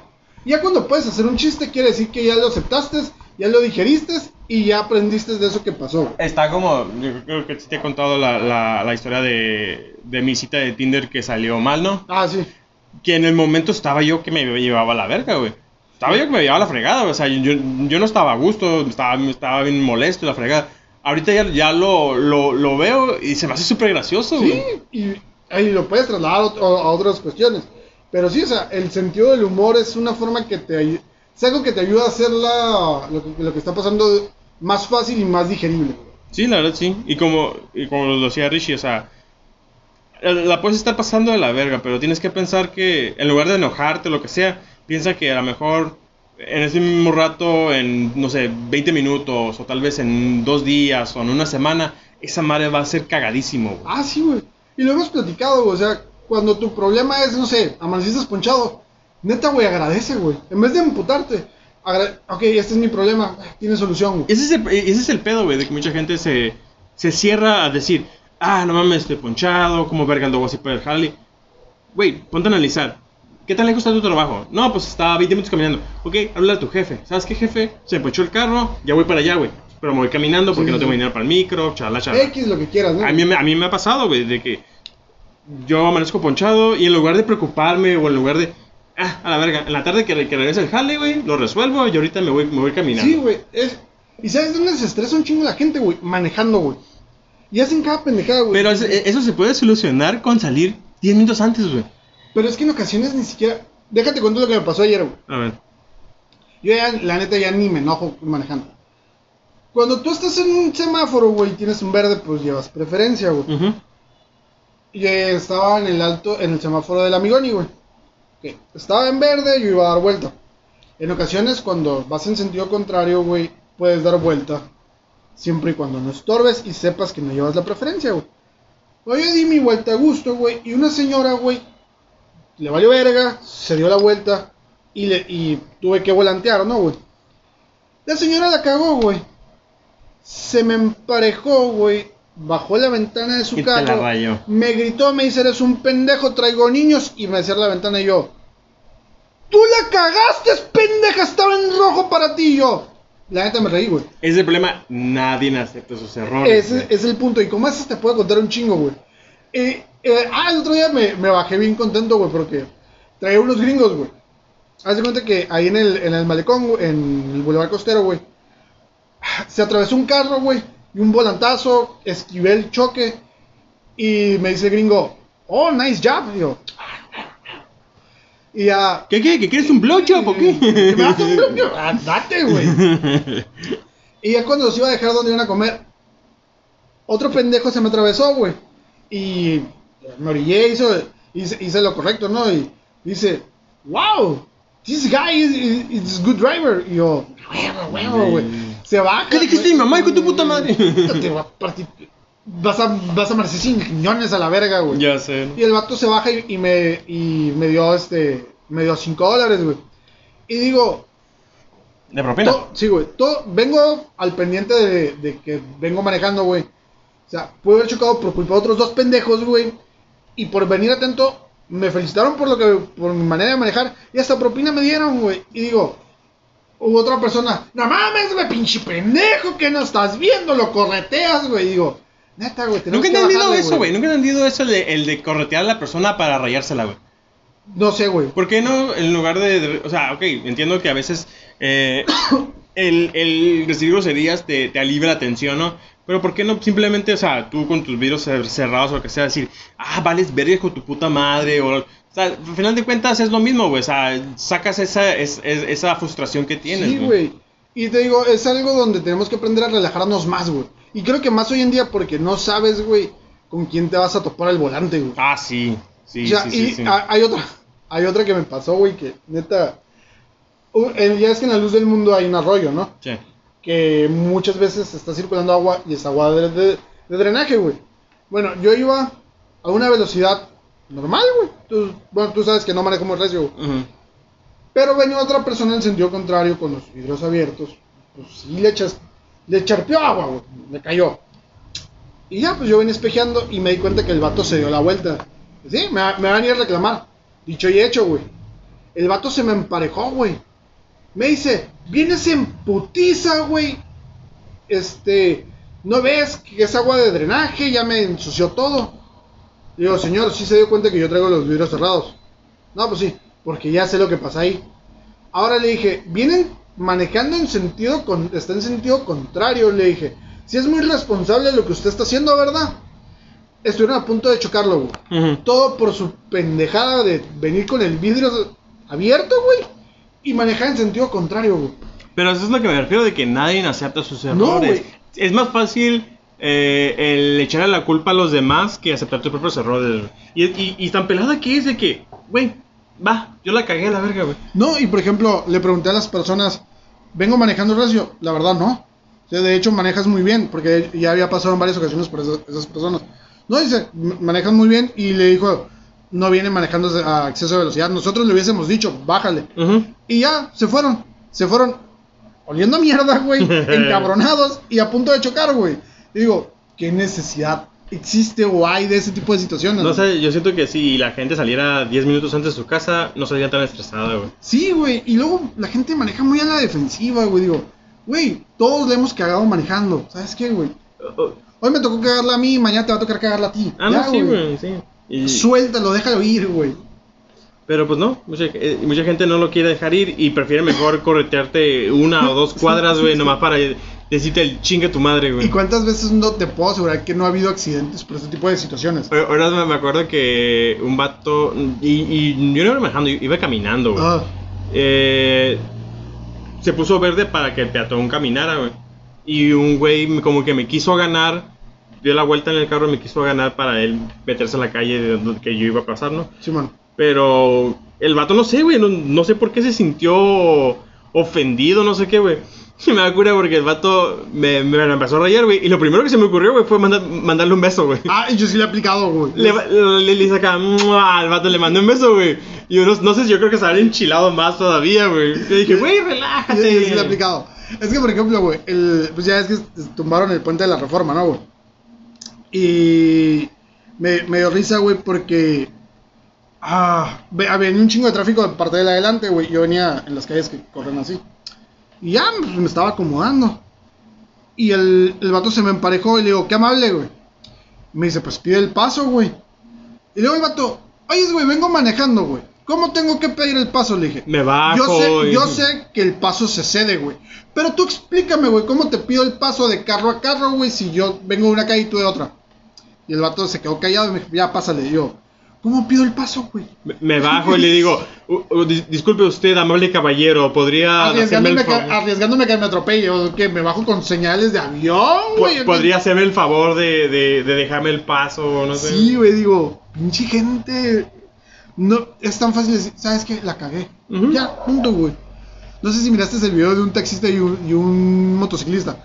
ya cuando puedes hacer un chiste quiere decir que ya lo aceptaste, ya lo digeriste y ya aprendiste de eso que pasó. Está como, yo creo que te he contado la, la- la historia de, de mi cita de Tinder que salió mal, ¿no? Ah, sí. que en el momento estaba yo que me llevaba a la verga, güey. Estaba yo que me llevaba la fregada. O sea, yo, yo no estaba a gusto, estaba, estaba bien molesto y la fregada. Ahorita ya, ya lo, lo, lo veo y se me hace súper gracioso, Sí, güey. y ahí lo puedes trasladar a, a otras cuestiones. Pero sí, o sea, el sentido del humor es una forma que te es algo que te ayuda a hacer la, lo, lo que está pasando más fácil y más digerible. Sí, la verdad sí. Y como, y como lo decía Richie, o sea, la puedes estar pasando de la verga, pero tienes que pensar que en lugar de enojarte o lo que sea, piensa que a lo mejor en ese mismo rato, en, no sé, 20 minutos, o tal vez en dos días, o en una semana, esa madre va a ser cagadísimo, güey. Ah, sí, güey. Y lo hemos platicado, güey. O sea, cuando tu problema es, no sé, amaneciste ponchado, neta, güey, agradece, güey. En vez de emputarte, ok, este es mi problema, tiene solución. Ese es el, ese es el pedo, güey, de que mucha gente se, se cierra a decir, ah, no mames, estoy ponchado, como verga ando así por el Harley. Güey, ponte a analizar. ¿Qué tan lejos está tu trabajo? No, pues está 20 minutos caminando. Ok, habla a tu jefe. ¿Sabes qué, jefe? Se me ponchó el carro, ya voy para allá, güey. Pero me voy caminando porque Sí, no sí, tengo sí. dinero para el micro, chala, chala. X, lo que quieras, ¿no? A mí, a mí me ha pasado, güey, de que yo amanezco ponchado y en lugar de preocuparme o en lugar de, ah, a la verga, en la tarde que, que regrese el jale, güey, lo resuelvo y ahorita me voy, me voy caminando. Sí, güey. es- ¿Y sabes dónde se estresa un chingo la gente, güey? Manejando, güey. Y hacen cada pendejada, güey. Pero es- eso se puede solucionar con salir 10 minutos antes, güey. Pero es que en ocasiones ni siquiera. Déjate contar lo que me pasó ayer, güey. A ver. Yo ya, la neta, ya ni me enojo manejando. Cuando tú estás en un semáforo, güey, y tienes un verde, pues llevas preferencia, güey. Ujú. Y eh, estaba en el alto, en el semáforo del Amigoni, güey. Ok, Estaba en verde, yo iba a dar vuelta. En ocasiones, cuando vas en sentido contrario, güey, puedes dar vuelta. Siempre y cuando no estorbes y sepas que no llevas la preferencia, güey. Pues yo di mi vuelta a gusto, güey. Y una señora, güey, le valió verga, se dio la vuelta y, le, y tuve que volantear, ¿no, güey? La señora la cagó, güey. Se me emparejó, güey. Bajó la ventana de su carro. Me gritó, me dice, eres un pendejo, traigo niños. Y me cerró la ventana y yo, tú la cagaste, pendeja, estaba en rojo para ti. Y yo, la neta me reí, güey. Ese es el problema, nadie acepta sus errores. Ese es el punto. Y como eso te puedo contar un chingo, güey. Eh, eh, ah, el otro día me, me bajé bien contento, güey, porque traía unos gringos, güey. Haz de cuenta que ahí en el, en el malecón, güey, en el bulevar costero, güey, se atravesó un carro, güey, y un volantazo, esquivé el choque, y me dice el gringo, oh, nice job. Y yo, y ya, ¿Qué, qué? ¿Que quieres un blowjob o qué? ¿Que me das un blowjob? Ah, date, güey. Y ya cuando los iba a dejar donde iban a comer, otro pendejo se me atravesó, güey. Y me orillé, hizo, hice, hice lo correcto, ¿no? Y dice, wow, this guy is, is, is good driver. Y yo, huevo, huevo, güey. Se baja. ¿Qué dijiste mi mamá, hijo de tu puta madre? Te va a partir. Vas a, vas a amanecer sin riñones a la verga, güey. ya sé. Y el vato se baja y, y me, y me dio este, me dio 5 dólares, güey. Y digo, ¿De propina? to- sí, güey, vengo al pendiente de, de que vengo manejando, güey. O sea, pude haber chocado por culpa de otros dos pendejos, güey. Y por venir atento, me felicitaron por lo que, por mi manera de manejar. Y hasta propina me dieron, güey. Y digo, hubo otra persona, no mames, güey, pinche pendejo, que no estás viendo, lo correteas, güey. Digo, neta, güey, Nunca he entendido eso, güey. Nunca he entendido eso el de, el de corretear a la persona para rayársela, güey. No sé, güey. ¿Por qué no, en lugar de, de- O sea, ok, entiendo que a veces eh, el, el recibir groserías te, te alivia la tensión, ¿no? Pero ¿por qué no simplemente, o sea, tú con tus vidrios cer- cerrados o lo que sea, decir, ah, vales verga con tu puta madre? O, o sea, al final de cuentas es lo mismo, güey. O sea, sacas esa, es- es- esa frustración que tienes, Sí, güey. Y te digo, es algo donde tenemos que aprender a relajarnos más, güey. Y creo que más hoy en día porque no sabes, güey, con quién te vas a topar al volante, güey. Ah, sí. Sí, O sea, sí, y sí, sí. ha- hay otra, hay otra que me pasó, güey, que neta, ya es que en la luz del mundo hay un arroyo, ¿no? Sí. Que muchas veces está circulando agua y es agua de, de- de drenaje, güey. Bueno, yo iba a una velocidad normal, güey. Tú- bueno, tú sabes que no manejo muy recio. Pero venía otra persona en sentido contrario con los vidrios abiertos. Pues sí, le, echas, le charpeó agua, güey. Le cayó. Y ya, pues yo venía espejeando y me di cuenta que el vato se dio la vuelta. Sí, me, me van a ir a reclamar. Dicho y hecho, güey. El vato se me emparejó, güey. Me dice, vienes en putiza, güey. Este, ¿no ves que es agua de drenaje? Ya me ensució todo. Digo, señor, sí se dio cuenta que yo traigo los vidrios cerrados. No, pues sí, porque ya sé lo que pasa ahí. Ahora le dije, vienen manejando en sentido, con, está en sentido contrario, le dije. Si es muy responsable lo que usted está haciendo, ¿verdad? Estuvieron a punto de chocarlo, güey. Todo por su pendejada de venir con el vidrio abierto, güey. Y manejar en sentido contrario, güey. Pero eso es lo que me refiero de que nadie acepta sus No, errores. güey. es más fácil eh, el echarle la culpa a los demás que aceptar tus propios errores. Y, y, y tan pelada que es de que, güey, va, yo la cagué a la verga, güey. No, y por ejemplo, le pregunté a las personas, ¿vengo manejando recio? La verdad, no. O sea, de hecho, manejas muy bien, porque ya había pasado en varias ocasiones por esas, esas personas. No, dice, "M- manejas muy bien, y le dijo, no viene manejando a exceso de velocidad. Nosotros le hubiésemos dicho, bájale. Y ya, se fueron. Se fueron oliendo a mierda, güey. encabronados y a punto de chocar, güey. Digo, ¿qué necesidad existe o hay de ese tipo de situaciones? No sé, yo siento que si la gente saliera 10 minutos antes de su casa, no saldría tan estresada, güey. Sí, güey. Y luego la gente maneja muy a la defensiva, güey. Digo, güey, todos le hemos cagado manejando. ¿Sabes qué, güey? Oh, oh, Hoy me tocó cagarla a mí, mañana te va a tocar cagarla a ti. Ah, Ya, no, sí, güey, sí. Y- Suéltalo, déjalo ir, güey. pero pues no, mucha, eh, mucha gente no lo quiere dejar ir y prefiere mejor corretearte una o dos cuadras, güey, nomás para decirte el chingue tu madre, güey. ¿Y cuántas veces no te puedo asegurar que no ha habido accidentes por este tipo de situaciones? Ahora- me- acuerdo que un vato, y, y yo no iba manejando, iba caminando, güey. Ah, Eh, se puso verde para que el peatón caminara, güey. Y un güey como que me quiso ganar, dio la vuelta en el carro y me quiso ganar para él meterse en la calle de donde que yo iba a pasar, ¿no? sí, mano. Pero el vato no sé, güey, no, no sé por qué se sintió ofendido, no sé qué, güey. Y me da cura porque el vato me, me empezó a rayar, güey. Y lo primero que se me ocurrió, güey, fue mandar- mandarle un beso, güey. Ah, yo sí le he aplicado, güey. Le, le, le ¡mua! al vato le mandé un beso, güey. Y yo no, no sé si yo creo que se habría enchilado más todavía, güey. Yo dije, güey, Yo, relájate. yo sí le he aplicado. Es que, por ejemplo, güey, el, pues ya es que tumbaron el puente de la reforma, ¿no, güey? Y me, me dio risa, güey, porque. Ah, ve- había un chingo de tráfico de parte de la adelante, güey. Yo venía en las calles que corren así. Y ya pues, me estaba acomodando. Y el, el vato se me emparejó y le digo, qué amable, güey. Me dice, pues pide el paso, güey. Y luego el vato, oye, güey, vengo manejando, güey. ¿Cómo tengo que pedir el paso? Le dije. Me bajo. Yo sé, yo sé que el paso se cede, güey. Pero tú explícame, güey, ¿cómo te pido el paso de carro a carro, güey, si yo vengo de una calle y tú de otra? Y el vato se quedó callado y me dijo, ya, pásale. Y yo, ¿cómo pido el paso, güey? Me, me bajo y le digo, "Uh, uh, dis- disculpe usted, amable caballero, ¿podría hacerme Arriesgándome, el que, arriesgándome que me atropelle, o que me bajo con señales de avión, güey. ¿Podría hacerme el favor de, de, de dejarme el paso? No sé. Sí, güey, digo, pinche gente. No, es tan fácil decir, ¿sabes qué? La cagué. Ya, punto, güey. No sé si miraste el video de un taxista y un, y un motociclista.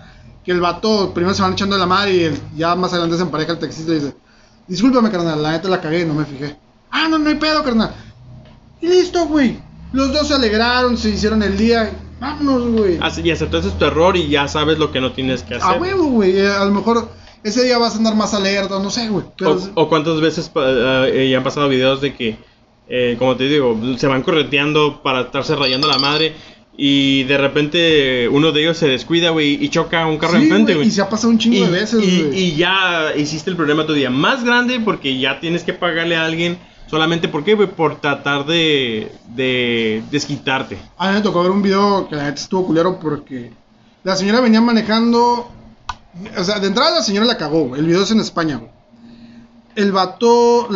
Que el vato primero se van echando la madre y el- ya más adelante se empareja el taxista y dice: Discúlpame, carnal, la neta la cagué, no me fijé. Ah, no, no hay pedo, carnal. Y listo, güey. Los dos se alegraron, se hicieron el día. Vámonos, güey. Así- Y aceptaste tu error y ya sabes lo que no tienes que hacer. A huevo, güey. eh, A lo mejor ese día vas a andar más alerta, no sé, güey. Pero O, o cuántas veces pa- eh, ya han pasado videos de que, eh, como te digo, se van correteando para estarse rayando la madre y de repente uno de ellos se descuida, güey, y choca a un carro Sí, enfrente, güey. Y se ha pasado un chingo Y, de veces, güey. y ya hiciste el problema todavía más grande porque ya tienes que pagarle a alguien solamente ¿por qué, güey? Por tratar de, de desquitarte. A mí me tocó ver un video que la neta estuvo culero porque la señora venía manejando. O sea, de entrada la señora la cagó, güey. El video es en España, güey. El vato,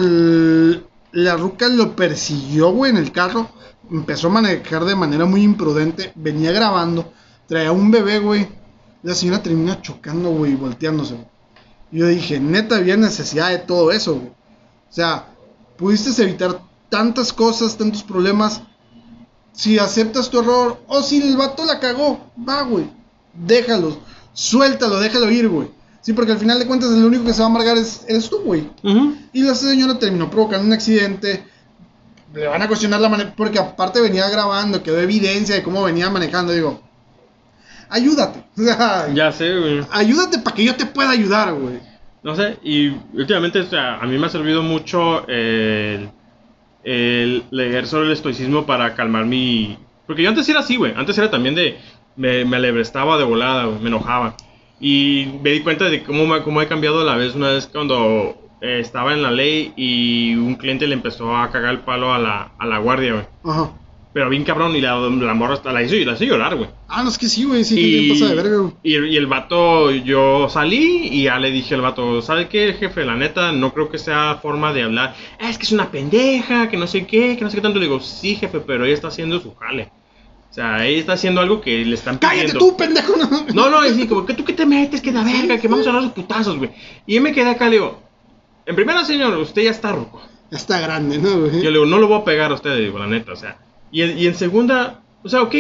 la ruca lo persiguió, güey, en el carro. Empezó a manejar de manera muy imprudente. Venía grabando. Traía un bebé, güey. La señora termina chocando, güey, y volteándose, güey. Yo dije, neta, había necesidad de todo eso, güey. O sea, pudiste evitar tantas cosas, tantos problemas si aceptas tu error o si el vato la cagó, va, güey. Déjalo, suéltalo, déjalo ir, güey. Sí, porque al final de cuentas el único que se va a amargar es, eres tú, güey. Y la señora terminó provocando un accidente. Le van a cuestionar la manera, porque aparte venía grabando, quedó evidencia de cómo venía manejando. Digo, ayúdate. O sea, Ya sé, güey. ayúdate para que yo te pueda ayudar, güey. No sé, y últimamente o sea, a mí me ha servido mucho el, el leer sobre el estoicismo para calmar mi... Porque yo antes era así, güey. Antes era también de... Me, me alebrestaba de volada, güey, me enojaba. Y me di cuenta de cómo, me- cómo he cambiado la vez una vez cuando eh, estaba en la ley y un cliente le empezó a cagar el palo a la, a la guardia, güey. Ajá. Pero bien cabrón y la, la morra hasta la hizo, la hizo llorar, güey. Ah, no, es que sí, güey, sí, que bien pasa de verga, güey. y, y el vato, yo salí y ya le dije al vato, ¿sabe qué, jefe? La neta, no creo que sea forma de hablar. "Ah, es que es una pendeja, que no sé qué, que no sé qué tanto. Le digo, sí, jefe, pero ella está haciendo su jale. O sea, ella está haciendo algo que le están pidiendo. ¡Cállate tú, pendejo! No, no, y sí, como que tú que te metes, que la verga, que vamos a dar los putazos, güey. Y yo me quedé acá, le digo, en primera, señor, usted ya está ruco. Ya está grande, ¿no, güey? Yo le digo, no lo voy a pegar a usted, digo, la neta, o sea. Y, en- y en segunda, o sea, ok,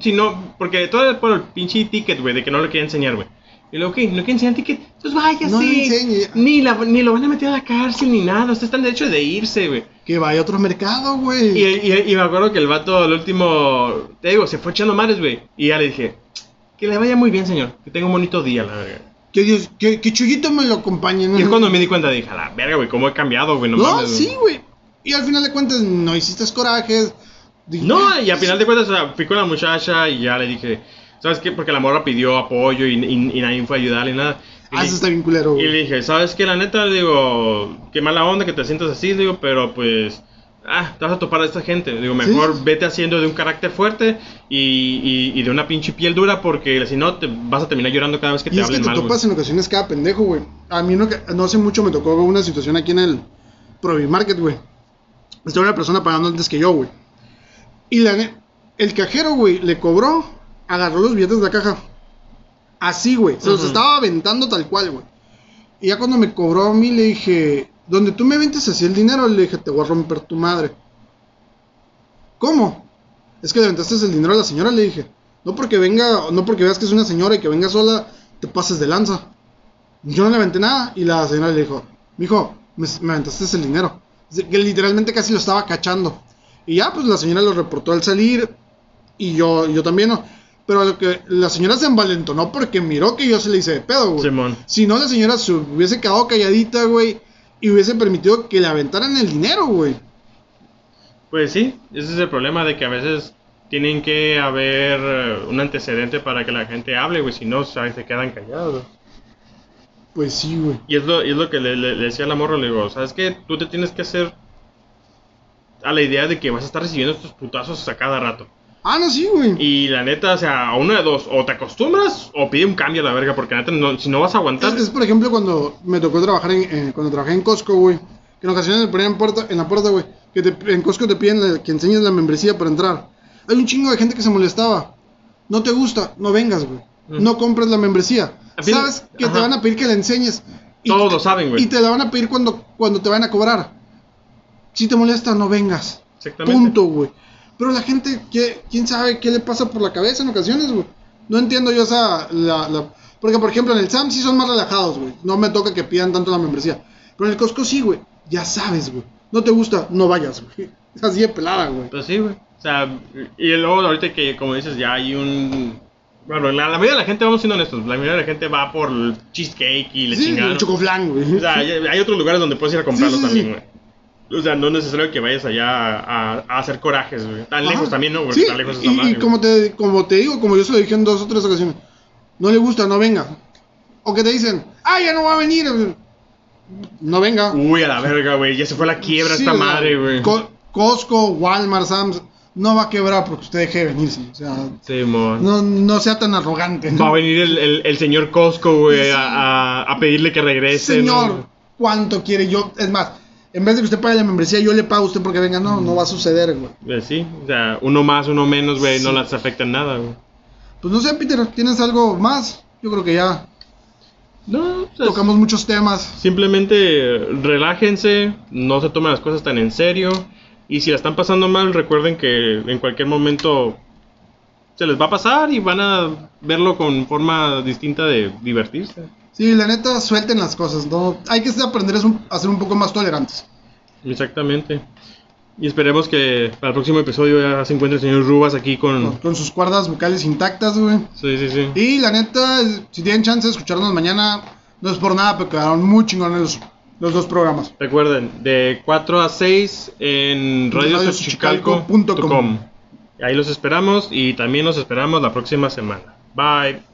si no, porque todo es por el pinche ticket, güey, de que no le quería enseñar, güey. Y le digo, ok, no quiere enseñar ticket, entonces váyase. No le enseñe. Ni, la, ni lo van a meter a la cárcel ni nada, usted está en derecho de irse, güey. Que vaya a otro mercado, güey. Y, y- y me acuerdo que el vato, al último, te digo, se fue echando madres, güey. Y ya le dije, que le vaya muy bien, señor, que tenga un bonito día, la verga. Que Dios, que, que Chuyito me lo acompañe, ¿no? Y es cuando me di cuenta, dije, a la verga, güey, cómo he cambiado, güey, no, No, mames, güey". sí, güey. Y al final de cuentas no hiciste corajes. Dije, No, "Ah, y al final de cuentas, o sea, fui con la muchacha y ya le dije, ¿sabes qué? Porque la morra pidió apoyo y, y- y nadie fue a ayudarle ni nada. Y, Ah, eso está bien culero, y le dije, ¿sabes qué? La neta, digo, qué mala onda que te sientas así, digo, pero pues, ah, te vas a topar a esta gente. Digo, mejor Sí. vete haciendo de un carácter fuerte y, y- y de una pinche piel dura porque si no, te vas a terminar llorando cada vez que Y te es que hablen te mal, topas en ocasiones cada pendejo, güey. A mí no, no hace mucho me tocó una situación aquí en el Provimarket, güey. Estaba una persona pagando antes que yo, güey. Y la el cajero, güey, le cobró, agarró los billetes de la caja. Así, güey. Se los Ujú. estaba aventando tal cual, güey. Y ya cuando me cobró a mí, le dije, donde tú me ventes así el dinero, le dije, te voy a romper tu madre. ¿Cómo? Es que le aventaste el dinero a la señora, le dije. No porque venga, no porque veas que es una señora y que venga sola, te pases de lanza. Yo no le aventé nada y la señora le dijo, mijo, me, me aventaste el dinero. Que literalmente casi lo estaba cachando. Y ya, pues la señora lo reportó al salir y yo, yo también no. Pero lo que la señora se envalentonó porque miró que yo se le hice de pedo, güey. Simón. Si no, la señora se hubiese quedado calladita, güey, y hubiese permitido que le aventaran el dinero, güey. Pues sí, ese es el problema de que a veces tienen que haber eh, un antecedente para que la gente hable, güey, si no, ¿sabes? se quedan callados. Pues sí, güey. Y es lo, es lo que le, le- le decía a la morra, le digo, ¿sabes qué? Tú te tienes que hacer a la idea de que vas a estar recibiendo estos putazos a cada rato. Ah, no, sí, güey. Y la neta, o sea, a uno de dos, o te acostumbras o pide un cambio a la verga, porque la neta, no- si no vas a aguantar... Es, es, por ejemplo cuando me tocó trabajar en, en- cuando trabajé en Costco, güey. Que en ocasiones me ponían en, puerta, en la puerta, güey. Que te- en Costco te piden la- que enseñes la membresía para entrar. Hay un chingo de gente que se molestaba. No te gusta, no vengas, güey. Mm. No compres la membresía. Fin- Sabes que te van a pedir que la enseñes. Todos te- lo saben, güey. Y te la van a pedir cuando, cuando te van a cobrar. Si te molesta, no vengas. Exactamente. Punto, güey. Pero la gente, ¿qué- ¿quién sabe qué le pasa por la cabeza en ocasiones, güey? No entiendo yo esa... La, la- Porque, por ejemplo, en el SAM sí son más relajados, güey. No me toca que pidan tanto la membresía. Pero en el Costco sí, güey. Ya sabes, güey. No te gusta, no vayas, güey. Es así de pelada, güey. Pues sí, güey. O sea, y luego ahorita que, como dices, ya hay un... Bueno, la, la mayoría de la gente, vamos siendo honestos, la mayoría de la gente va por el cheesecake y le Sí, el chocoflan, güey. O sea, hay, hay otros lugares donde puedes ir a comprarlo Sí, sí, también, sí. güey. O sea, no es necesario que vayas allá a, a hacer corajes, güey. Tan lejos también, ¿no? Porque Sí, tan lejos y, y mal, güey. como, te, como te digo, como yo se lo dije en dos o tres ocasiones, no le gusta, no venga. O que te dicen, ah, ya no va a venir. No venga. Uy, a la verga, güey. Ya se fue a la quiebra Sí, esta o sea, madre, güey. Co- Costco, Walmart, Sam's, no va a quebrar porque usted deje de venirse. O sea, Sí, no, no sea tan arrogante. Va a venir el, el, el señor Costco, güey, Sí. a, a, a pedirle que regrese. Señor, ¿no? ¿cuánto quiere yo? Es más, en vez de que usted pague la membresía, yo le pago a usted porque venga. No, no va a suceder, güey. Pues sí, o sea, uno más, uno menos, güey, no las afecta en nada, güey. Pues no sé, Peter, ¿tienes algo más? Yo creo que ya No, o sea, tocamos muchos temas. Simplemente relájense, no se tomen las cosas tan en serio. Y si la están pasando mal, recuerden que en cualquier momento se les va a pasar y van a verlo con forma distinta de divertirse. Sí, la neta, suelten las cosas. No, hay que aprender a ser un- a ser un poco más tolerantes. Exactamente. Y esperemos que para el próximo episodio ya se encuentre el señor Rubas aquí Con, con... con sus cuerdas vocales intactas, güey. Sí, sí, sí. Y la neta, si tienen chance de escucharnos mañana, no es por nada, pero quedaron muy chingones los, los dos programas. Recuerden, de 4 a 6 en radiosuchicalco.com. radiosuchicalco.com. Ahí los esperamos y también los esperamos la próxima semana. Bye.